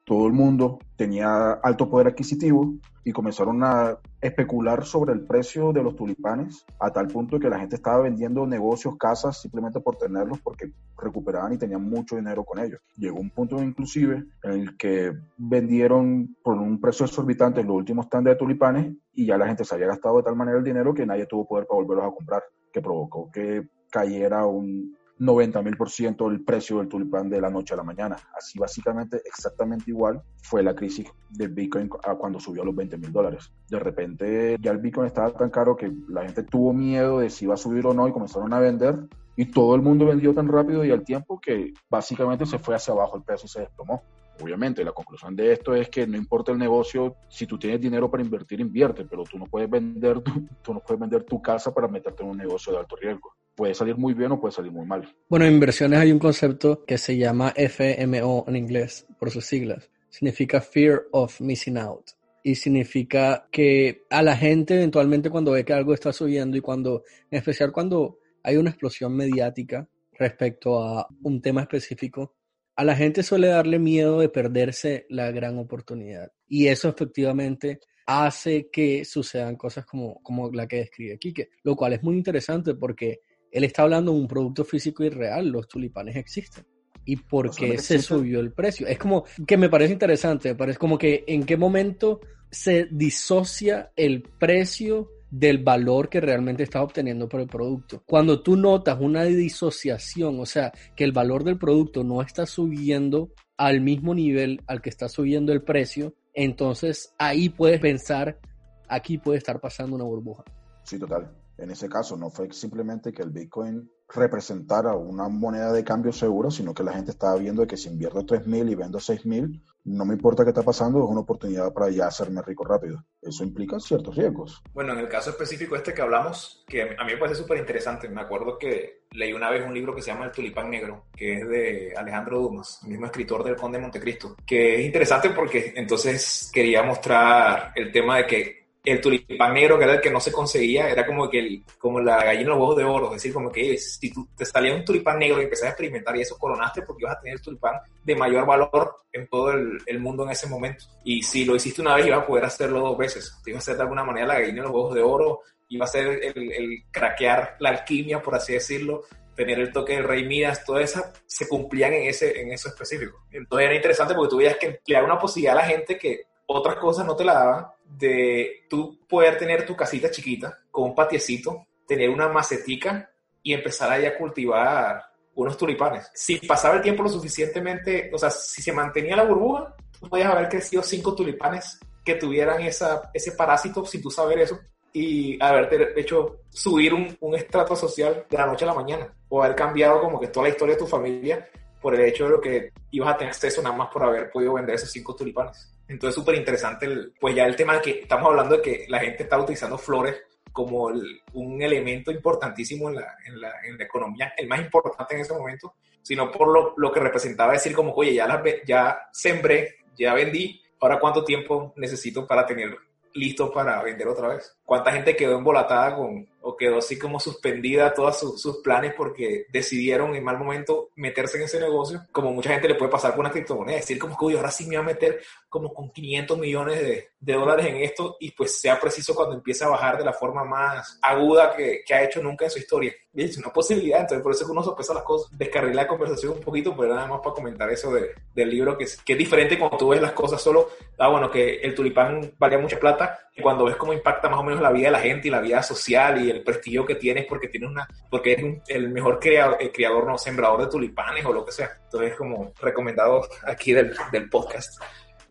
todo el mundo tenía alto poder adquisitivo y comenzaron a especular sobre el precio de los tulipanes a tal punto que la gente estaba vendiendo negocios, casas simplemente por tenerlos porque recuperaban y tenían mucho dinero con ellos. Llegó un punto inclusive en el que vendieron por un precio exorbitante los últimos tandes de tulipanes y ya la gente se había gastado de tal manera el dinero que nadie tuvo poder para volverlos a comprar, que provocó que cayera un 90 mil por ciento el precio del tulipán de la noche a la mañana. Así básicamente, exactamente igual fue la crisis del Bitcoin cuando subió a los 20 mil dólares. De repente ya el Bitcoin estaba tan caro que la gente tuvo miedo de si iba a subir o no y comenzaron a vender y todo el mundo vendió tan rápido y al tiempo que básicamente se fue hacia abajo el precio y se desplomó. Obviamente, la conclusión de esto es que no importa el negocio, si tú tienes dinero para invertir, invierte, pero tú no puedes vender, tú no puedes vender tu casa para meterte en un negocio de alto riesgo puede salir muy bien o puede salir muy mal. Bueno, en inversiones hay un concepto que se llama FMO en inglés, por sus siglas. Significa Fear of Missing Out. Y significa que a la gente eventualmente cuando ve que algo está subiendo y cuando, en especial cuando hay una explosión mediática respecto a un tema específico, a la gente suele darle miedo de perderse la gran oportunidad. Y eso efectivamente hace que sucedan cosas como, como la que describe Kike, lo cual es muy interesante porque él está hablando de un producto físico y real, los tulipanes existen. ¿Y por qué se subió el precio? Es como que me parece interesante, me parece como que en qué momento se disocia el precio del valor que realmente estás obteniendo por el producto. Cuando tú notas una disociación, o sea, que el valor del producto no está subiendo al mismo nivel al que está subiendo el precio, entonces ahí puedes pensar, aquí puede estar pasando una burbuja. Sí, total. En ese caso no fue simplemente que el Bitcoin representara una moneda de cambio seguro, sino que la gente estaba viendo que si invierto 3.000 y vendo 6.000, no me importa qué está pasando, es una oportunidad para ya hacerme rico rápido. Eso implica ciertos riesgos. Bueno, en el caso específico este que hablamos, que a mí me parece súper interesante, me acuerdo que leí una vez un libro que se llama El Tulipán Negro, que es de Alejandro Dumas, el mismo escritor del Conde de Montecristo, que es interesante porque entonces quería mostrar el tema de que el tulipán negro, que era el que no se conseguía, era como que el, como la gallina de los huevos de oro, es decir, como que si tú te salía un tulipán negro y empezaste a experimentar y eso coronaste porque ibas a tener el tulipán de mayor valor en todo el, mundo en ese momento. Y si lo hiciste una vez, ibas a poder hacerlo dos veces. Te iba a hacer de alguna manera la gallina de los huevos de oro, iba a ser el, el craquear la alquimia, por así decirlo, tener el toque de rey Midas, todas esas se cumplían en, ese, en eso específico. Entonces era interesante porque tú veías que le daba una posibilidad a la gente que otras cosas no te la daban, de tú poder tener tu casita chiquita con un patiecito, tener una macetica y empezar ahí a cultivar unos tulipanes. Si pasaba el tiempo lo suficientemente, o sea, si se mantenía la burbuja, tú podías haber crecido cinco tulipanes que tuvieran esa, ese parásito sin tú saber eso y haberte hecho subir un, un estrato social de la noche a la mañana o haber cambiado como que toda la historia de tu familia por el hecho de lo que ibas a tener acceso nada más por haber podido vender esos cinco tulipanes. Entonces, súper interesante, pues ya el tema de que estamos hablando de que la gente está utilizando flores como un elemento importantísimo en la, economía, el más importante en ese momento, sino por lo, lo que representaba decir como, oye, ya, las, ya sembré, ya vendí, ahora cuánto tiempo necesito para tener listo para vender otra vez. ¿Cuánta gente quedó embolatada con, o quedó así como suspendida todos sus, sus planes porque decidieron en mal momento meterse en ese negocio? Como mucha gente le puede pasar con una criptomoneda, decir como que, ahora sí me voy a meter como con 500 millones de, de, dólares en esto y pues sea preciso cuando empiece a bajar de la forma más aguda que, que ha hecho nunca en su historia. Y es una posibilidad, entonces por eso es que uno sopesa las cosas. Descarrilé la conversación un poquito, pero nada más para comentar eso de, del libro, que que es diferente cuando tú ves las cosas solo, ah, bueno, que el tulipán valía mucha plata, y cuando ves cómo impacta más o menos la vida de la gente y la vida social y el prestigio que tienes porque tienes una, porque eres un, el mejor creador, el creador, no, sembrador de tulipanes o lo que sea. Entonces, como recomendado aquí del, del podcast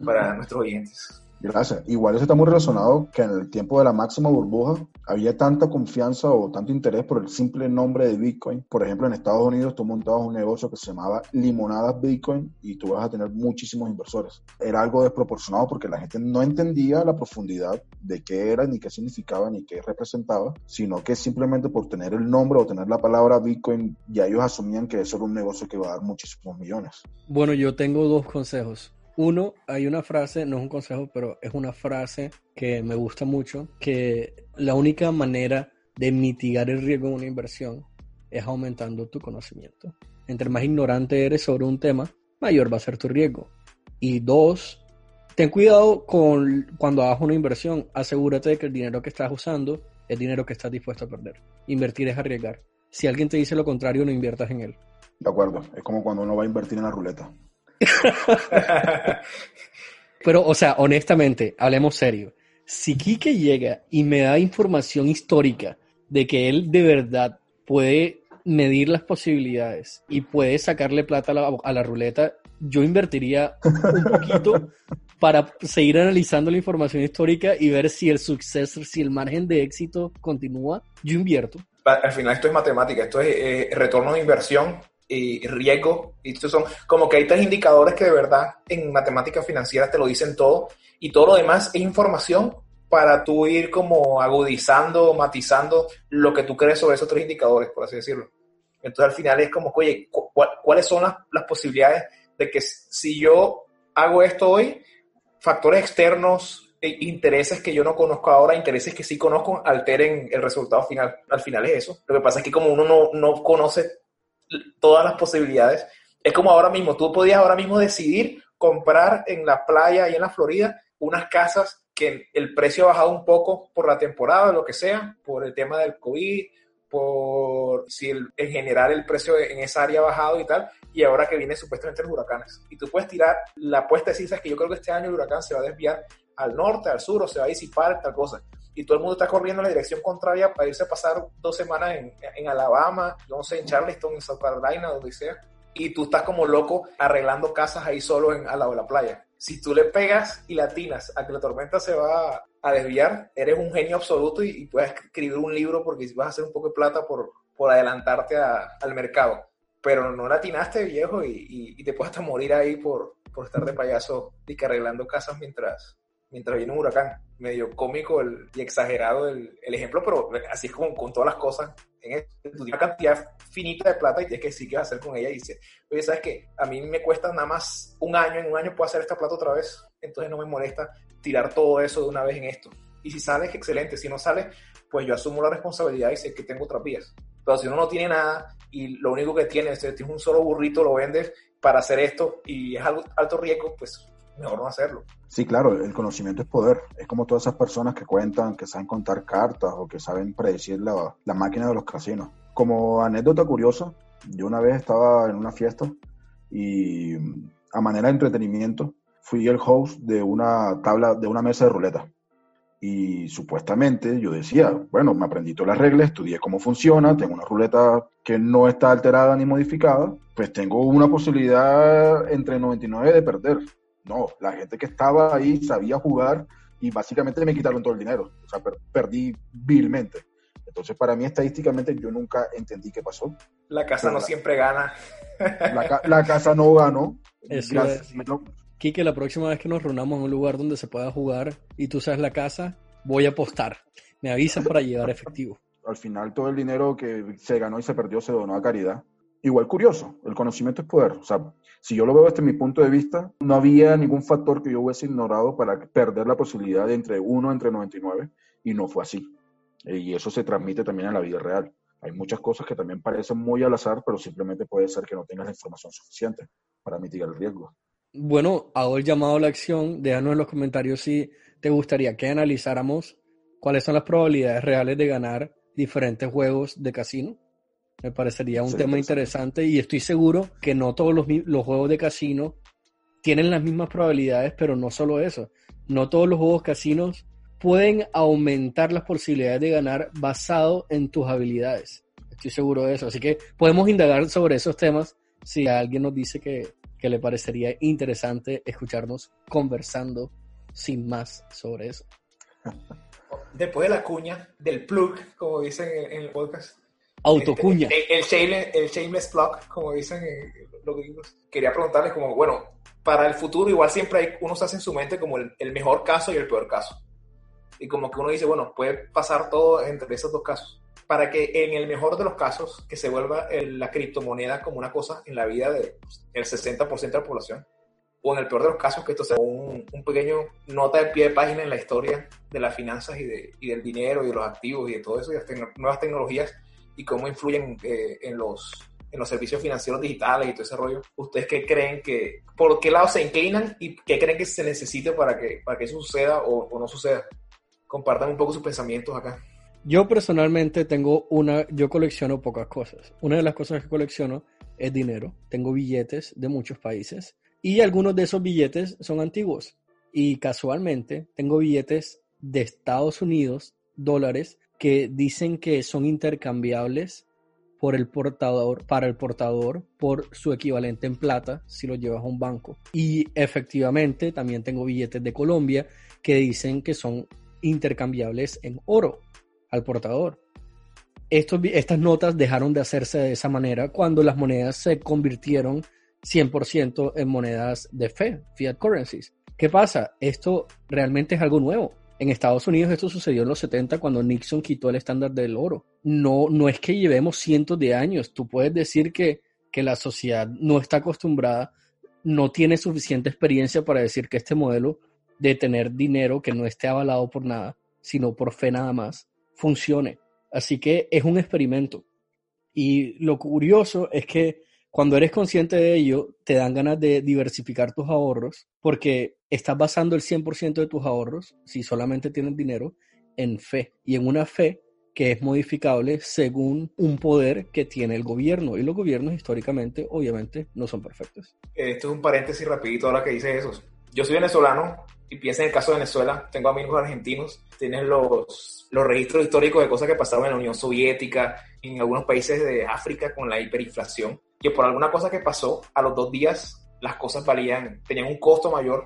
para nuestros oyentes. Gracias. Igual eso está muy relacionado que en el tiempo de la máxima burbuja había tanta confianza o tanto interés por el simple nombre de Bitcoin. Por ejemplo, en Estados Unidos tú montabas un negocio que se llamaba Limonadas Bitcoin y tú vas a tener muchísimos inversores. Era algo desproporcionado porque la gente no entendía la profundidad de qué era, ni qué significaba, ni qué representaba, sino que simplemente por tener el nombre o tener la palabra Bitcoin, ya ellos asumían que eso era un negocio que iba a dar muchísimos millones. Bueno, yo tengo dos consejos. Uno, hay una frase, no es un consejo, pero es una frase que me gusta mucho, que la única manera de mitigar el riesgo en una inversión es aumentando tu conocimiento. Entre más ignorante eres sobre un tema, mayor va a ser tu riesgo. Y dos, ten cuidado con cuando hagas una inversión, asegúrate de que el dinero que estás usando es dinero que estás dispuesto a perder. Invertir es arriesgar. Si alguien te dice lo contrario, no inviertas en él. De acuerdo, es como cuando uno va a invertir en la ruleta. Pero, o sea, honestamente, hablemos serio. Si Kike llega y me da información histórica de que él de verdad puede medir las posibilidades y puede sacarle plata a la, a la ruleta, yo invertiría un poquito para seguir analizando la información histórica y ver si el suceso, si el margen de éxito continúa. Yo invierto. Al final esto es matemática, esto es eh, retorno de inversión y riesgo. Y estos son como que hay tres indicadores que de verdad en matemáticas financieras te lo dicen todo y todo lo demás es información para tú ir como agudizando, matizando lo que tú crees sobre esos tres indicadores, por así decirlo. Entonces al final es como, oye, ¿cuáles son las, las posibilidades de que si yo hago esto hoy, factores externos, e intereses que yo no conozco ahora, intereses que sí conozco, alteren el resultado final. Al final es eso. Lo que pasa es que como uno no, no conoce todas las posibilidades. Es como ahora mismo, tú podías ahora mismo decidir comprar en la playa y en la Florida unas casas que el precio ha bajado un poco por la temporada, lo que sea, por el tema del COVID, por si en general el precio en esa área ha bajado y tal, y ahora que viene supuestamente los huracanes. Y tú puedes tirar la apuesta de es que yo creo que este año el huracán se va a desviar al norte, al sur, o se va a disipar, tal cosa y todo el mundo está corriendo en la dirección contraria para irse a pasar dos semanas en, en Alabama, no sé, en Charleston, en South Carolina, donde sea, y tú estás como loco arreglando casas ahí solo en, al lado de la playa. Si tú le pegas y latinas a que la tormenta se va a desviar, eres un genio absoluto y, y puedes escribir un libro porque vas a hacer un poco de plata por, por adelantarte a, al mercado. Pero no latinaste, viejo, y, y, y, te puedes hasta morir ahí por, por estar de payaso y que arreglando casas mientras, mientras viene un huracán. Medio cómico el, y exagerado el, el, ejemplo, pero así es como con todas las cosas. En una cantidad finita de plata y tienes que decir qué vas a hacer con ella. Y dice, oye, ¿sabes qué? A mí me cuesta nada más un año, en un año puedo hacer esta plata otra vez. Entonces no me molesta tirar todo eso de una vez en esto. Y si sale, es excelente. Si no sale, pues yo asumo la responsabilidad y sé que tengo otras vías. Pero si uno no tiene nada y lo único que tiene es, es un solo burrito, lo vendes para hacer esto y es algo, alto riesgo, pues mejor no hacerlo. Sí, claro, el conocimiento es poder. Es como todas esas personas que cuentan, que saben contar cartas o que saben predecir la, la máquina de los casinos. Como anécdota curiosa, yo una vez estaba en una fiesta y a manera de entretenimiento fui el host de una tabla, de una mesa de ruleta. Y supuestamente yo decía, bueno, me aprendí todas las reglas, estudié cómo funciona, tengo una ruleta que no está alterada ni modificada, pues tengo una posibilidad entre 99 de perder. No, la gente que estaba ahí sabía jugar, y básicamente me quitaron todo el dinero, o sea, perdí vilmente. Entonces, para mí, estadísticamente, yo nunca entendí qué pasó. La casa no siempre gana. La, casa no ganó. Eso es. Quique, la próxima vez que nos reunamos en un lugar donde se pueda jugar y tú sabes la casa, voy a apostar. Me avisan para llevar efectivo. Al final, todo el dinero que se ganó y se perdió se donó a caridad. Igual curioso, el conocimiento es poder. O sea, si yo lo veo desde mi punto de vista, no había ningún factor que yo hubiese ignorado para perder la posibilidad de entre 1 entre 99 y no fue así. Eh, y eso se transmite también en la vida real. Hay muchas cosas que también parecen muy al azar, pero simplemente puede ser que no tengas la información suficiente para mitigar el riesgo. Bueno, hago el llamado a la acción. Déjanos en los comentarios si te gustaría que analizáramos cuáles son las probabilidades reales de ganar diferentes juegos de casino. Me parecería un tema interesante y estoy seguro que no todos los, los juegos de casino tienen las mismas probabilidades, pero no solo eso. No todos los juegos casinos pueden aumentar las posibilidades de ganar basado en tus habilidades. Estoy seguro de eso. Así que podemos indagar sobre esos temas si alguien nos dice que, le parecería interesante escucharnos conversando sin más sobre eso. Después de la cuña, del plug, como dicen en el podcast. Autocuña. El, el, shameless, plug, como dicen los gringos. Quería preguntarles como, bueno, para el futuro igual siempre hay, uno se hace en su mente como el mejor caso y el peor caso y como que uno dice, bueno, puede pasar todo entre esos dos casos. Para que en el mejor de los casos, que se vuelva la criptomoneda como una cosa en la vida del el 60% de la población, o en el peor de los casos, que esto sea un, un, pequeño nota de pie de página en la historia de las finanzas y, de, y del dinero y de los activos y de todo eso, y las nuevas tecnologías y cómo influyen eh, en, los, en los servicios financieros digitales y todo ese rollo. ¿Ustedes qué creen que, por qué lado se inclinan y qué creen que se necesite para que, para que eso suceda o, o no suceda? compartan un poco sus pensamientos acá. Yo personalmente tengo una, yo colecciono pocas cosas. Una de las cosas que colecciono es dinero. Tengo billetes de muchos países y algunos de esos billetes son antiguos. Y casualmente tengo billetes de Estados Unidos, dólares, que dicen que son intercambiables por el portador, para el portador por su equivalente en plata si lo llevas a un banco. Y efectivamente también tengo billetes de Colombia que dicen que son intercambiables en oro al portador. estas notas dejaron de hacerse de esa manera cuando las monedas se convirtieron 100% en monedas de fe, fiat currencies. ¿Qué pasa? Esto realmente es algo nuevo. En Estados Unidos esto sucedió en los 70 cuando Nixon quitó el estándar del oro. No, no es que llevemos cientos de años. Tú puedes decir que, que la sociedad no está acostumbrada, no tiene suficiente experiencia para decir que este modelo de tener dinero que no esté avalado por nada, sino por fe nada más, funcione. Así que es un experimento. Y lo curioso es que cuando eres consciente de ello, te dan ganas de diversificar tus ahorros porque estás basando el 100% de tus ahorros, si solamente tienes dinero, en fe y en una fe que es modificable según un poder que tiene el gobierno. Y los gobiernos históricamente, obviamente, no son perfectos. Esto es un paréntesis rapidito ahora que dice eso. Yo soy venezolano y piensa en el caso de Venezuela, tengo amigos argentinos, tienen los, los registros históricos de cosas que pasaron en la Unión Soviética, en algunos países de África con la hiperinflación, que por alguna cosa que pasó, a los dos días las cosas valían, tenían un costo mayor,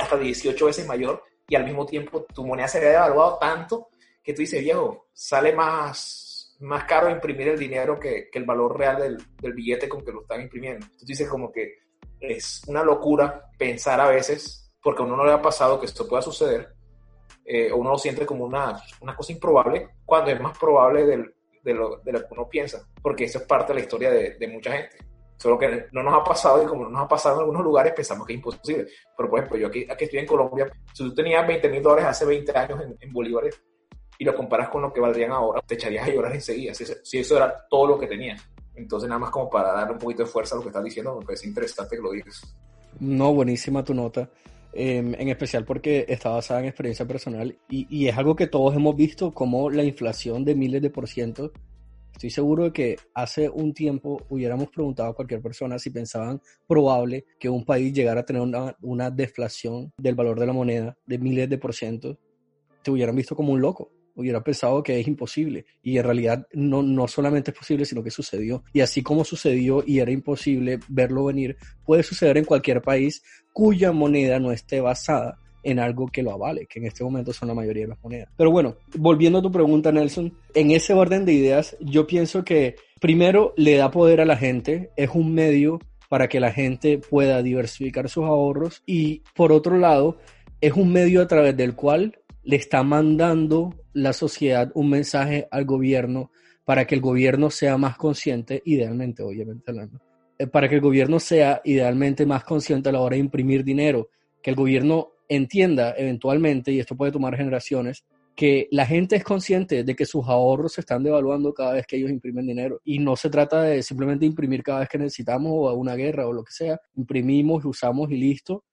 hasta 18 veces mayor, y al mismo tiempo tu moneda se había devaluado tanto que tú dices, viejo, sale más, más caro imprimir el dinero que, el valor real del, billete con que lo están imprimiendo. Tú dices como que es una locura pensar a veces, porque a uno no le ha pasado que esto pueda suceder, eh, uno lo siente como una, una cosa improbable, cuando es más probable del, de, lo, de, lo, que uno piensa, porque eso es parte de la historia de, de, mucha gente. Solo que no nos ha pasado y como no nos ha pasado en algunos lugares pensamos que es imposible. Pero por ejemplo, yo aquí, aquí estoy en Colombia, si tú tenías 20 mil dólares hace 20 años en, bolívares y lo comparas con lo que valdrían ahora, te echarías a llorar enseguida, si, si eso era todo lo que tenías. Entonces, nada más como para darle un poquito de fuerza a lo que estás diciendo, me parece interesante que lo digas. No, buenísima tu nota. Eh, en especial porque está basada en experiencia personal y, y, es algo que todos hemos visto como la inflación de miles de por ciento. Estoy seguro de que hace un tiempo hubiéramos preguntado a cualquier persona si pensaban probable que un país llegara a tener una, una deflación del valor de la moneda de miles de por ciento. Te hubieran visto como un loco hubiera pensado que es imposible y en realidad no, no solamente es posible, sino que sucedió. Y así como sucedió y era imposible verlo venir, puede suceder en cualquier país cuya moneda no esté basada en algo que lo avale, que en este momento son la mayoría de las monedas. Pero bueno, volviendo a tu pregunta, Nelson, en ese orden de ideas, yo pienso que primero le da poder a la gente, es un medio para que la gente pueda diversificar sus ahorros y por otro lado, es un medio a través del cual le está mandando la sociedad un mensaje al gobierno para que el gobierno sea más consciente, idealmente, obviamente hablando, eh, para que el gobierno sea idealmente más consciente a la hora de imprimir dinero, que el gobierno entienda eventualmente, y esto puede tomar generaciones, que la gente es consciente de que sus ahorros se están devaluando cada vez que ellos imprimen dinero. Y no se trata de simplemente imprimir cada vez que necesitamos o a una guerra o lo que sea. Imprimimos, usamos y listo.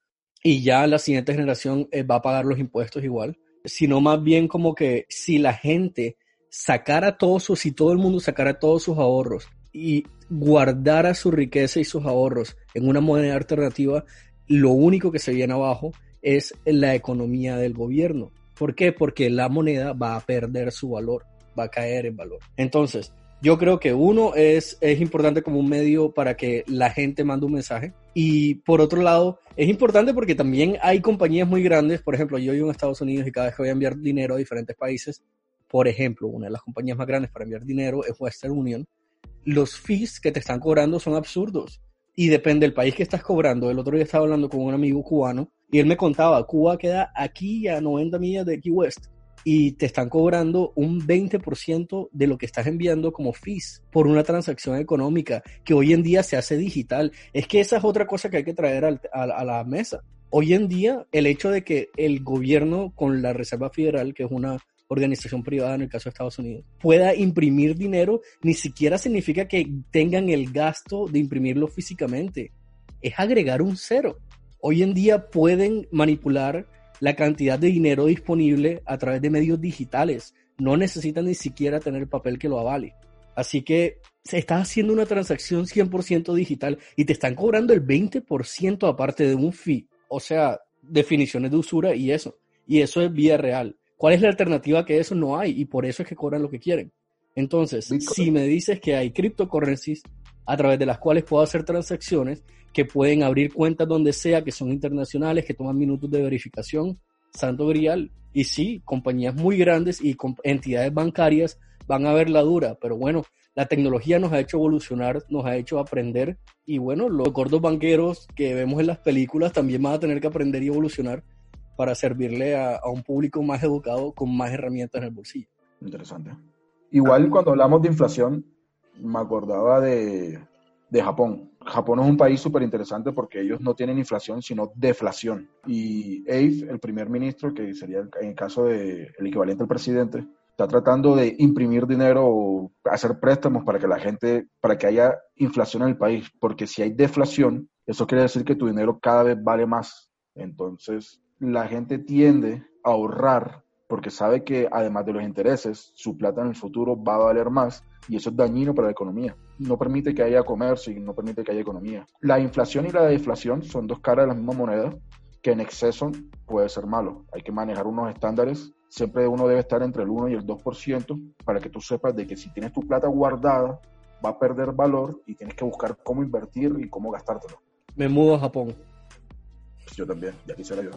Y ya la siguiente generación eh, va a pagar los impuestos igual. Sino más bien como que si la gente sacara todos sus, si todo el mundo sacara todos sus ahorros y guardara su riqueza y sus ahorros en una moneda alternativa, lo único que se viene abajo es la economía del gobierno. ¿Por qué? Porque la moneda va a perder su valor, va a caer en valor. Entonces, yo creo que uno es, es importante como un medio para que la gente mande un mensaje. Y por otro lado, es importante porque también hay compañías muy grandes. Por ejemplo, yo vivo en Estados Unidos y cada vez que voy a enviar dinero a diferentes países, por ejemplo, una de las compañías más grandes para enviar dinero es Western Union. Los fees que te están cobrando son absurdos y depende del país que estás cobrando. El otro día estaba hablando con un amigo cubano y él me contaba, Cuba queda aquí a 90 millas de Key West y te están cobrando un 20% de lo que estás enviando como fees por una transacción económica que hoy en día se hace digital. Es que esa es otra cosa que hay que traer a, a la mesa. Hoy en día, el hecho de que el gobierno con la Reserva Federal, que es una organización privada en el caso de Estados Unidos, pueda imprimir dinero, ni siquiera significa que tengan el gasto de imprimirlo físicamente. Es agregar un cero. Hoy en día pueden manipular la cantidad de dinero disponible a través de medios digitales. No necesitan ni siquiera tener papel que lo avale. Así que se está haciendo una transacción 100% digital y te están cobrando el 20% aparte de un fee. O sea, definiciones de usura y eso. Y eso es vía real. ¿Cuál es la alternativa que eso no hay? Y por eso es que cobran lo que quieren. Entonces, si me dices que hay cryptocurrencies a través de las cuales puedo hacer transacciones, que pueden abrir cuentas donde sea, que son internacionales, que toman minutos de verificación, santo grial. Y sí, compañías muy grandes y entidades bancarias van a ver la dura, pero bueno, la tecnología nos ha hecho evolucionar, nos ha hecho aprender y bueno, los gordos banqueros que vemos en las películas también van a tener que aprender y evolucionar para servirle a, un público más educado con más herramientas en el bolsillo. Interesante. Igual cuando hablamos de inflación, me acordaba de, de Japón. Japón es un país súper interesante porque ellos no tienen inflación, sino deflación. Y Abe, el primer ministro, que sería en el caso del el equivalente al presidente, está tratando de imprimir dinero o hacer préstamos para que la gente, para que haya inflación en el país. Porque si hay deflación, eso quiere decir que tu dinero cada vez vale más. Entonces, la gente tiende a ahorrar porque sabe que además de los intereses, su plata en el futuro va a valer más y eso es dañino para la economía. No permite que haya comercio y no permite que haya economía. La inflación y la deflación son dos caras de la misma moneda que en exceso puede ser malo. Hay que manejar unos estándares. Siempre uno debe estar entre el 1 y el 2% para que tú sepas de que si tienes tu plata guardada va a perder valor y tienes que buscar cómo invertir y cómo gastártelo. Me mudo a Japón. Yo también, ya quisiera yo.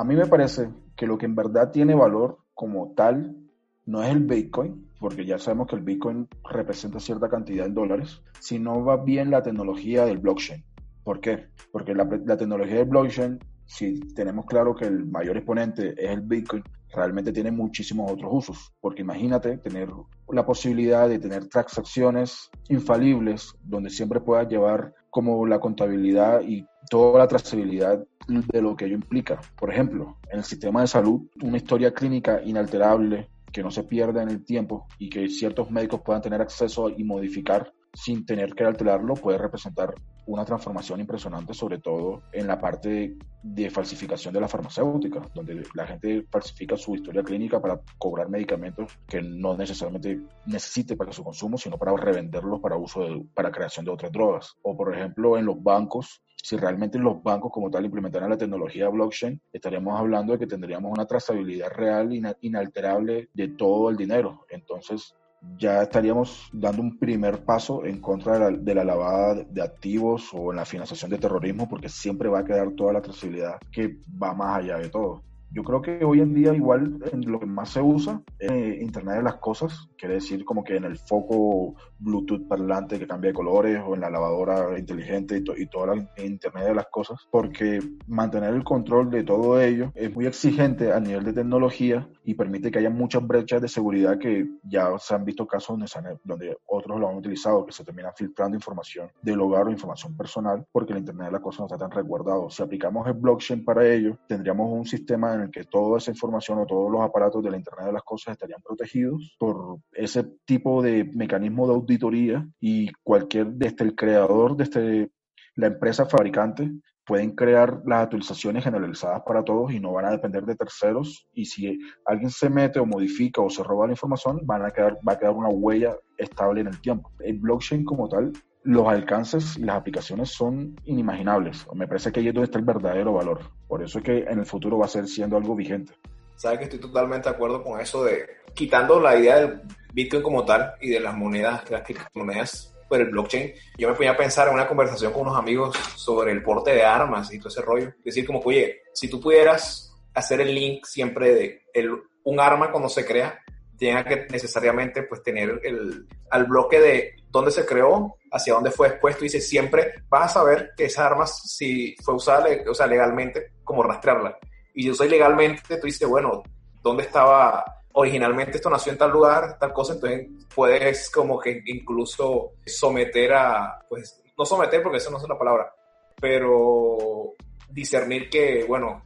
A mí me parece que lo que en verdad tiene valor como tal no es el Bitcoin, porque ya sabemos que el Bitcoin representa cierta cantidad en dólares, sino va bien la tecnología del blockchain. ¿Por qué? Porque la, tecnología del blockchain, si tenemos claro que el mayor exponente es el Bitcoin, realmente tiene muchísimos otros usos. Porque imagínate tener la posibilidad de tener transacciones infalibles donde siempre puedas llevar como la contabilidad y toda la trazabilidad de lo que ello implica. Por ejemplo, en el sistema de salud, una historia clínica inalterable que no se pierda en el tiempo y que ciertos médicos puedan tener acceso y modificar sin tener que alterarlo puede representar una transformación impresionante, sobre todo en la parte de falsificación de la farmacéutica, donde la gente falsifica su historia clínica para cobrar medicamentos que no necesariamente necesite para su consumo, sino para revenderlos para uso de, para creación de otras drogas. O por ejemplo, en los bancos, si realmente los bancos como tal implementaran la tecnología blockchain, estaríamos hablando de que tendríamos una trazabilidad real, inalterable de todo el dinero. Entonces, ya estaríamos dando un primer paso en contra de la, de la, lavada de activos o en la financiación de terrorismo, porque siempre va a quedar toda la trazabilidad que va más allá de todo. Yo creo que hoy en día igual en lo que más se usa es Internet de las Cosas, quiere decir como que en el foco Bluetooth parlante que cambia de colores o en la lavadora inteligente y, y toda la Internet de las Cosas, porque mantener el control de todo ello es muy exigente a nivel de tecnología y permite que haya muchas brechas de seguridad que ya se han visto casos donde, han, donde otros lo han utilizado, que se termina filtrando información del hogar o información personal porque el Internet de las Cosas no está tan resguardado. Si aplicamos el blockchain para ello, tendríamos un sistema en el que toda esa información o todos los aparatos de la Internet de las Cosas estarían protegidos por ese tipo de mecanismo de auditoría y cualquier, desde el creador, desde la empresa fabricante, pueden crear las actualizaciones generalizadas para todos y no van a depender de terceros. Y si alguien se mete o modifica o se roba la información, van a quedar, va a quedar una huella estable en el tiempo. El blockchain como tal, los alcances y las aplicaciones son inimaginables. Me parece que ahí es donde está el verdadero valor. Por eso es que en el futuro va a ser siendo algo vigente. Sabes que estoy totalmente de acuerdo con eso de quitando la idea del Bitcoin como tal y de las monedas, las criptomonedas por el blockchain, yo me ponía a pensar en una conversación con unos amigos sobre el porte de armas y todo ese rollo. Decir como, oye, si tú pudieras hacer el link siempre de el, un arma cuando se crea, tenga que necesariamente pues tener el, al bloque de dónde se creó, hacia dónde fue expuesto, y dice, siempre vas a saber que esa arma, si fue usada o sea, legalmente, como rastrearla. Y si soy legalmente, tú dices, bueno, ¿dónde estaba originalmente esto nació en tal lugar, tal cosa, entonces puedes como que incluso someter a, pues, no someter porque eso no es la palabra, pero discernir que, bueno,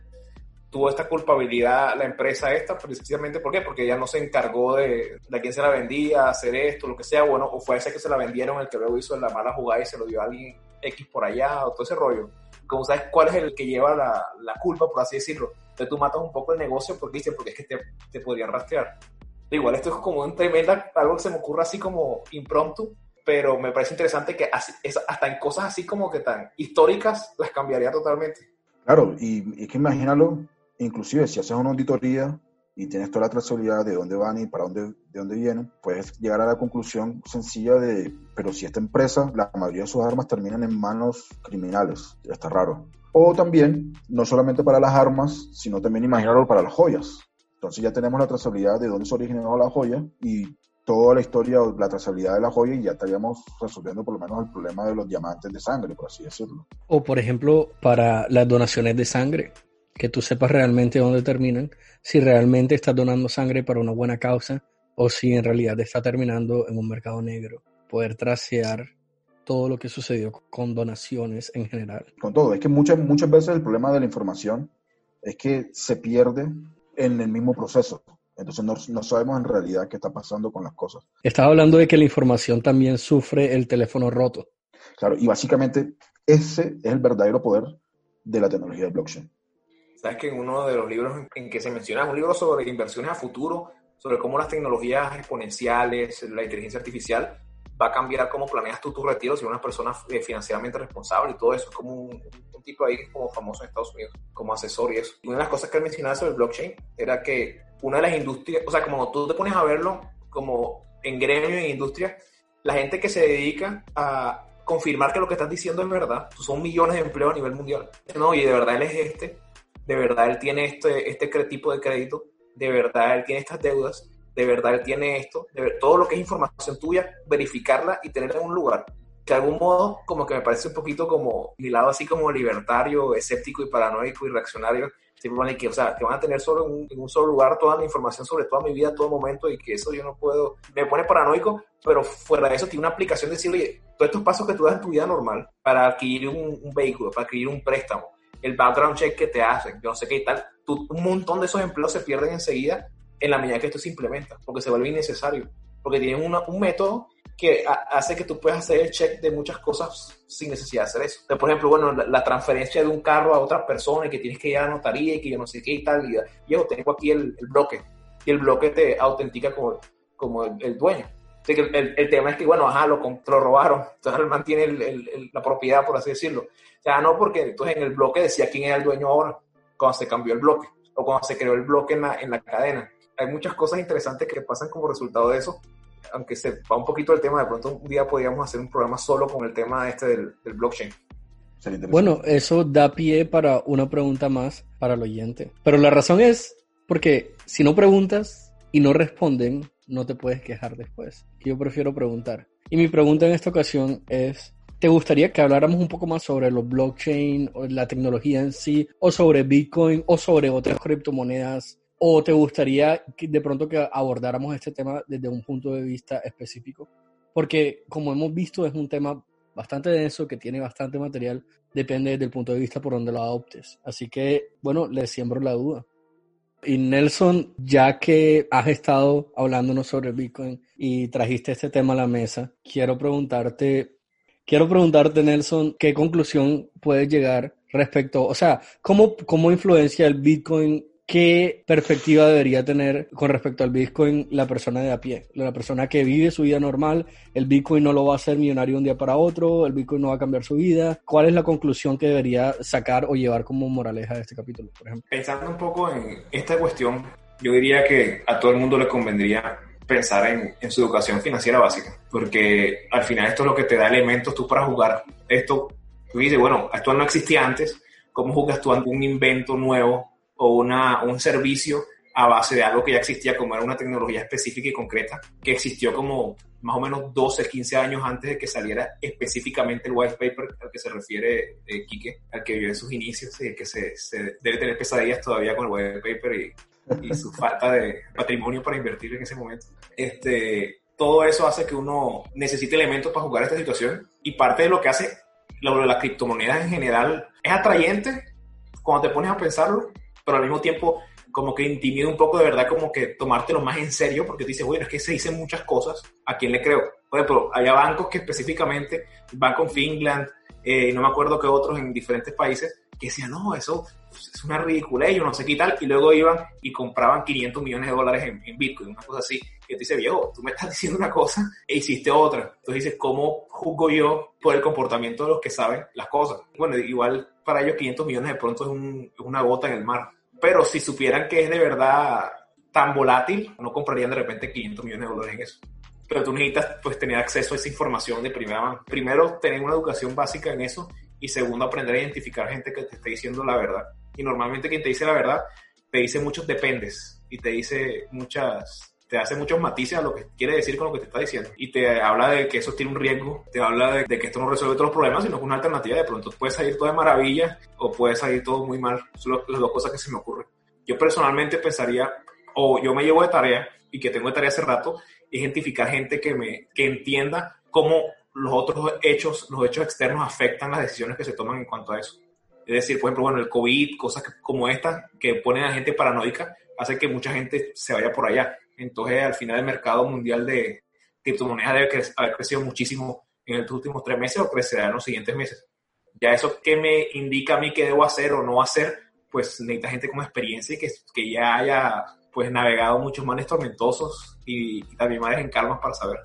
tuvo esta culpabilidad la empresa esta, precisamente ¿por qué? Porque ella no se encargó de, de a quién se la vendía, hacer esto, lo que sea, bueno, o fue ese que se la vendieron el que luego hizo la mala jugada y se lo dio a alguien X por allá, o todo ese rollo. Como sabes cuál es el que lleva la, la culpa, por así decirlo. Entonces tú matas un poco el negocio porque dices, porque es que te, te podrían rastrear. Igual esto es como un tremenda, algo que se me ocurre así como impromptu, pero me parece interesante que así, es, hasta en cosas así como que tan históricas las cambiaría totalmente. Claro, y, y que imagínalo, inclusive si haces una auditoría y tienes toda la trazabilidad de dónde van y para dónde, de dónde vienen, puedes llegar a la conclusión sencilla de, pero si esta empresa, la mayoría de sus armas terminan en manos criminales, está raro. O también, no solamente para las armas, sino también imaginarlo para las joyas. Entonces ya tenemos la trazabilidad de dónde se originó la joya y toda la historia o la trazabilidad de la joya y ya estaríamos resolviendo por lo menos el problema de los diamantes de sangre, por así decirlo. O por ejemplo, para las donaciones de sangre, que tú sepas realmente dónde terminan, si realmente estás donando sangre para una buena causa o si en realidad está terminando en un mercado negro. Poder tracear todo lo que sucedió con donaciones en general. Con todo, es que muchas, muchas veces el problema de la información es que se pierde en el mismo proceso. Entonces no, no, sabemos en realidad qué está pasando con las cosas. Estaba hablando de que la información también sufre el teléfono roto. Claro, y básicamente ese es el verdadero poder de la tecnología de blockchain. Sabes que en uno de los libros en que se menciona, un libro sobre inversiones a futuro, sobre cómo las tecnologías exponenciales, la inteligencia artificial, va a cambiar cómo planeas tú tu retiro si una persona eh, financieramente responsable y todo eso. Es como un, un, tipo ahí como famoso en Estados Unidos, como asesor y eso. Una de las cosas que él mencionaba sobre el blockchain era que una de las industrias, o sea, como tú te pones a verlo como en gremio, en industria, la gente que se dedica a confirmar que lo que estás diciendo es verdad, son millones de empleos a nivel mundial. No, y de verdad él es este, de verdad él tiene este, este tipo de crédito, de verdad él tiene estas deudas, de verdad él tiene esto, de ver, todo lo que es información tuya, verificarla y tenerla en un lugar. Que de algún modo, como que me parece un poquito como mi lado así como libertario, escéptico y paranoico y reaccionario, que, o sea, que van a tener solo en un, en un, solo lugar toda la información sobre toda mi vida, todo momento, y que eso yo no puedo, me pone paranoico, pero fuera de eso tiene una aplicación de decirle, todos estos pasos que tú das en tu vida normal para adquirir un, un vehículo, para adquirir un préstamo, el background check que te hacen, yo no sé qué y tal, tú, un montón de esos empleos se pierden enseguida en la medida que esto se implementa, porque se vuelve innecesario, porque tienen una, un método que hace que tú puedas hacer el check de muchas cosas sin necesidad de hacer eso. Entonces, por ejemplo, bueno, la, la, transferencia de un carro a otra persona y que tienes que ir a la notaría y que yo no sé qué y tal, y yo tengo aquí el, el bloque, y el bloque te autentica como, como el, el dueño. Así que el, el, tema es que, bueno, ajá, lo, lo robaron, entonces mantiene la propiedad, por así decirlo. O sea, no porque entonces en el bloque decía quién era el dueño ahora, cuando se cambió el bloque, o cuando se creó el bloque en la, en la cadena hay muchas cosas interesantes que pasan como resultado de eso. aunque se va un poquito el tema, de pronto un día podríamos hacer un programa solo con el tema este del, del blockchain. Bueno, eso da pie para una pregunta más para el oyente. Pero la razón es porque si no preguntas y no responden, no te puedes quejar después. Yo prefiero preguntar. Y mi pregunta en esta ocasión es, ¿te gustaría que habláramos un poco más sobre los blockchain o la tecnología en sí, o sobre Bitcoin, o sobre otras criptomonedas? ¿O te gustaría que de pronto que abordáramos este tema desde un punto de vista específico? Porque como hemos visto es un tema bastante denso, que tiene bastante material, depende del punto de vista por donde lo adoptes. Así que, bueno, le siembro la duda. Y Nelson, ya que has estado hablándonos sobre Bitcoin y trajiste este tema a la mesa, quiero preguntarte, quiero preguntarte, Nelson, ¿qué conclusión puedes llegar respecto, o sea, cómo, cómo influencia el Bitcoin ¿qué perspectiva debería tener con respecto al Bitcoin la persona de a pie? La persona que vive su vida normal, el Bitcoin no lo va a hacer millonario un día para otro, el Bitcoin no va a cambiar su vida. ¿Cuál es la conclusión que debería sacar o llevar como moraleja de este capítulo, por ejemplo? Pensando un poco en esta cuestión, yo diría que a todo el mundo le convendría pensar en, su educación financiera básica, porque al final esto es lo que te da elementos tú para jugar. Esto, tú dices, bueno, esto no existía antes, ¿cómo jugas tú ante un invento nuevo o una, un servicio a base de algo que ya existía, como era una tecnología específica y concreta, que existió como más o menos 12, 15 años antes de que saliera específicamente el white paper al que se refiere eh, al que vio en sus inicios y que se, se, debe tener pesadillas todavía con el white paper y, y su falta de patrimonio para invertir en ese momento. Este, todo eso hace que uno necesite elementos para jugar esta situación y parte de lo que hace lo de las criptomonedas en general es atrayente cuando te pones a pensarlo pero al mismo tiempo como que intimida un poco de verdad como que tomártelo más en serio porque te dices, bueno, es que se dicen muchas cosas, ¿a quién le creo? Por ejemplo, había bancos que específicamente, Bank of England, eh, no me acuerdo qué otros en diferentes países, que decían, no, eso es una ridícula, yo no sé qué tal, y luego iban y compraban 500 millones de dólares en, en Bitcoin, una cosa así, que te dice, viejo, tú me estás diciendo una cosa e hiciste otra. Entonces dices, ¿cómo juzgo yo por el comportamiento de los que saben las cosas? Bueno, igual para ellos 500 millones de pronto es, un, es una gota en el mar, pero si supieran que es de verdad tan volátil, no comprarían de repente 500 millones de dólares en eso. Pero tú necesitas pues tener acceso a esa información de primera mano. Primero, tener una educación básica en eso y segundo, aprender a identificar gente que te esté diciendo la verdad. Y normalmente quien te dice la verdad te dice muchos dependes y te dice muchas te hace muchos matices a lo que quiere decir con lo que te está diciendo. Y te habla de que eso tiene un riesgo, te habla de, que esto no resuelve todos los problemas, sino que es una alternativa. De pronto puede salir todo de maravilla o puede salir todo muy mal. Son las dos cosas que se me ocurren. Yo personalmente pensaría, o yo me llevo de tarea, y que tengo de tarea hace rato, identificar gente que, me, que entienda cómo los otros hechos, los hechos externos afectan las decisiones que se toman en cuanto a eso. Es decir, por ejemplo, bueno, el COVID, cosas como estas que ponen a gente paranoica, hace que mucha gente se vaya por allá. Entonces, al final, el mercado mundial de criptomonedas debe haber crecido muchísimo en los últimos tres meses o crecerá en los siguientes meses. Ya eso que me indica a mí qué debo hacer o no hacer, pues necesita gente con experiencia y que, que ya haya pues navegado muchos mares tormentosos y, y también mares en calmas para saber.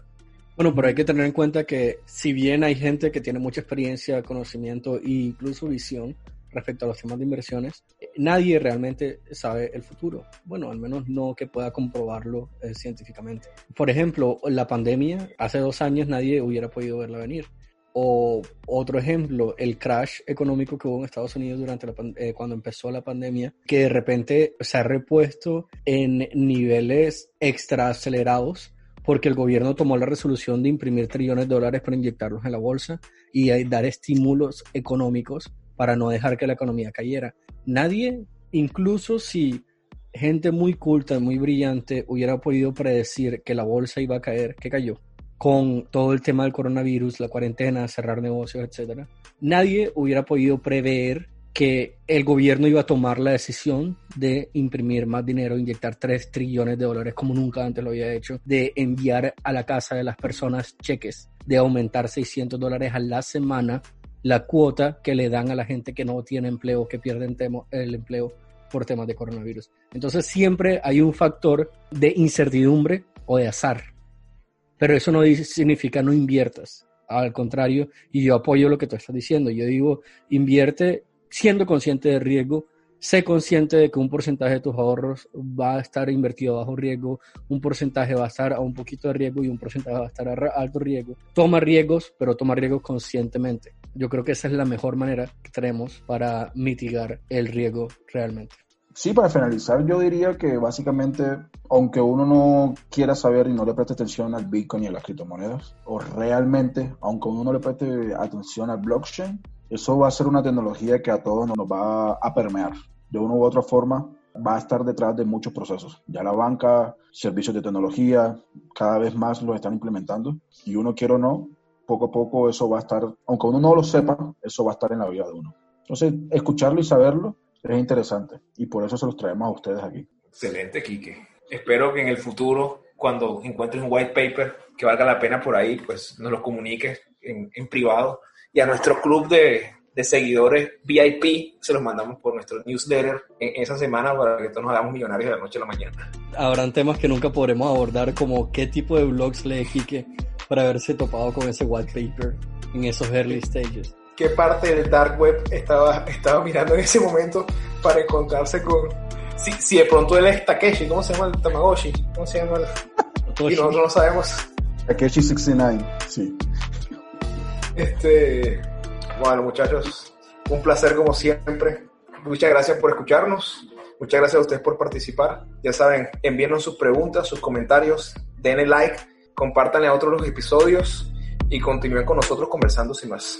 Bueno, pero hay que tener en cuenta que si bien hay gente que tiene mucha experiencia, conocimiento e incluso visión, respecto a los temas de inversiones, nadie realmente sabe el futuro. Bueno, al menos no que pueda comprobarlo eh, científicamente. Por ejemplo, la pandemia, hace dos años nadie hubiera podido verla venir. O otro ejemplo, el crash económico que hubo en Estados Unidos durante la eh, cuando empezó la pandemia, que de repente se ha repuesto en niveles extra acelerados porque el gobierno tomó la resolución de imprimir trillones de dólares para inyectarlos en la bolsa y dar estímulos económicos para no dejar que la economía cayera. Nadie, incluso si gente muy culta, muy brillante, hubiera podido predecir que la bolsa iba a caer, que cayó, con todo el tema del coronavirus, la cuarentena, cerrar negocios, etc. Nadie hubiera podido prever que el gobierno iba a tomar la decisión de imprimir más dinero, inyectar 3 trillones de dólares como nunca antes lo había hecho, de enviar a la casa de las personas cheques, de aumentar 600 dólares a la semana la cuota que le dan a la gente que no tiene empleo, que pierden el empleo por temas de coronavirus. Entonces siempre hay un factor de incertidumbre o de azar. Pero eso no significa no inviertas. Al contrario, y yo apoyo lo que tú estás diciendo. Yo digo, invierte siendo consciente del riesgo, sé consciente de que un porcentaje de tus ahorros va a estar invertido bajo riesgo, un porcentaje va a estar a un poquito de riesgo y un porcentaje va a estar a alto riesgo. Toma riesgos, pero toma riesgos conscientemente. Yo creo que esa es la mejor manera que tenemos para mitigar el riesgo realmente. Sí, para finalizar, yo diría que básicamente, aunque uno no quiera saber y no le preste atención al Bitcoin y a las criptomonedas, o realmente, aunque uno no le preste atención al blockchain, eso va a ser una tecnología que a todos nos va a permear. De una u otra forma, va a estar detrás de muchos procesos. Ya la banca, servicios de tecnología, cada vez más los están implementando. Y uno quiere o no, poco a poco eso va a estar, aunque uno no lo sepa, eso va a estar en la vida de uno. Entonces, escucharlo y saberlo es interesante. Y por eso se los traemos a ustedes aquí. Excelente, Quique. Espero que en el futuro, cuando encuentres un white paper que valga la pena por ahí, pues nos lo comuniques en, en privado y a nuestro club de, de, seguidores VIP se los mandamos por nuestro newsletter en esa semana para que todos nos hagamos millonarios de la noche a la mañana. Habrán temas que nunca podremos abordar como qué tipo de blogs lee Quique para haberse topado con ese white paper en esos early stages. ¿Qué parte del dark web estaba, estaba mirando en ese momento para encontrarse con... Si, si de pronto él es Takeshi, ¿cómo se llama el Tamagotchi? ¿Cómo se llama el... y nosotros no sabemos. Takeshi 69, sí. Este, bueno, muchachos, un placer como siempre. Muchas gracias por escucharnos. Muchas gracias a ustedes por participar. Ya saben, envíenos sus preguntas, sus comentarios, denle like, compártanle a otros los episodios y continúen con nosotros conversando sin más.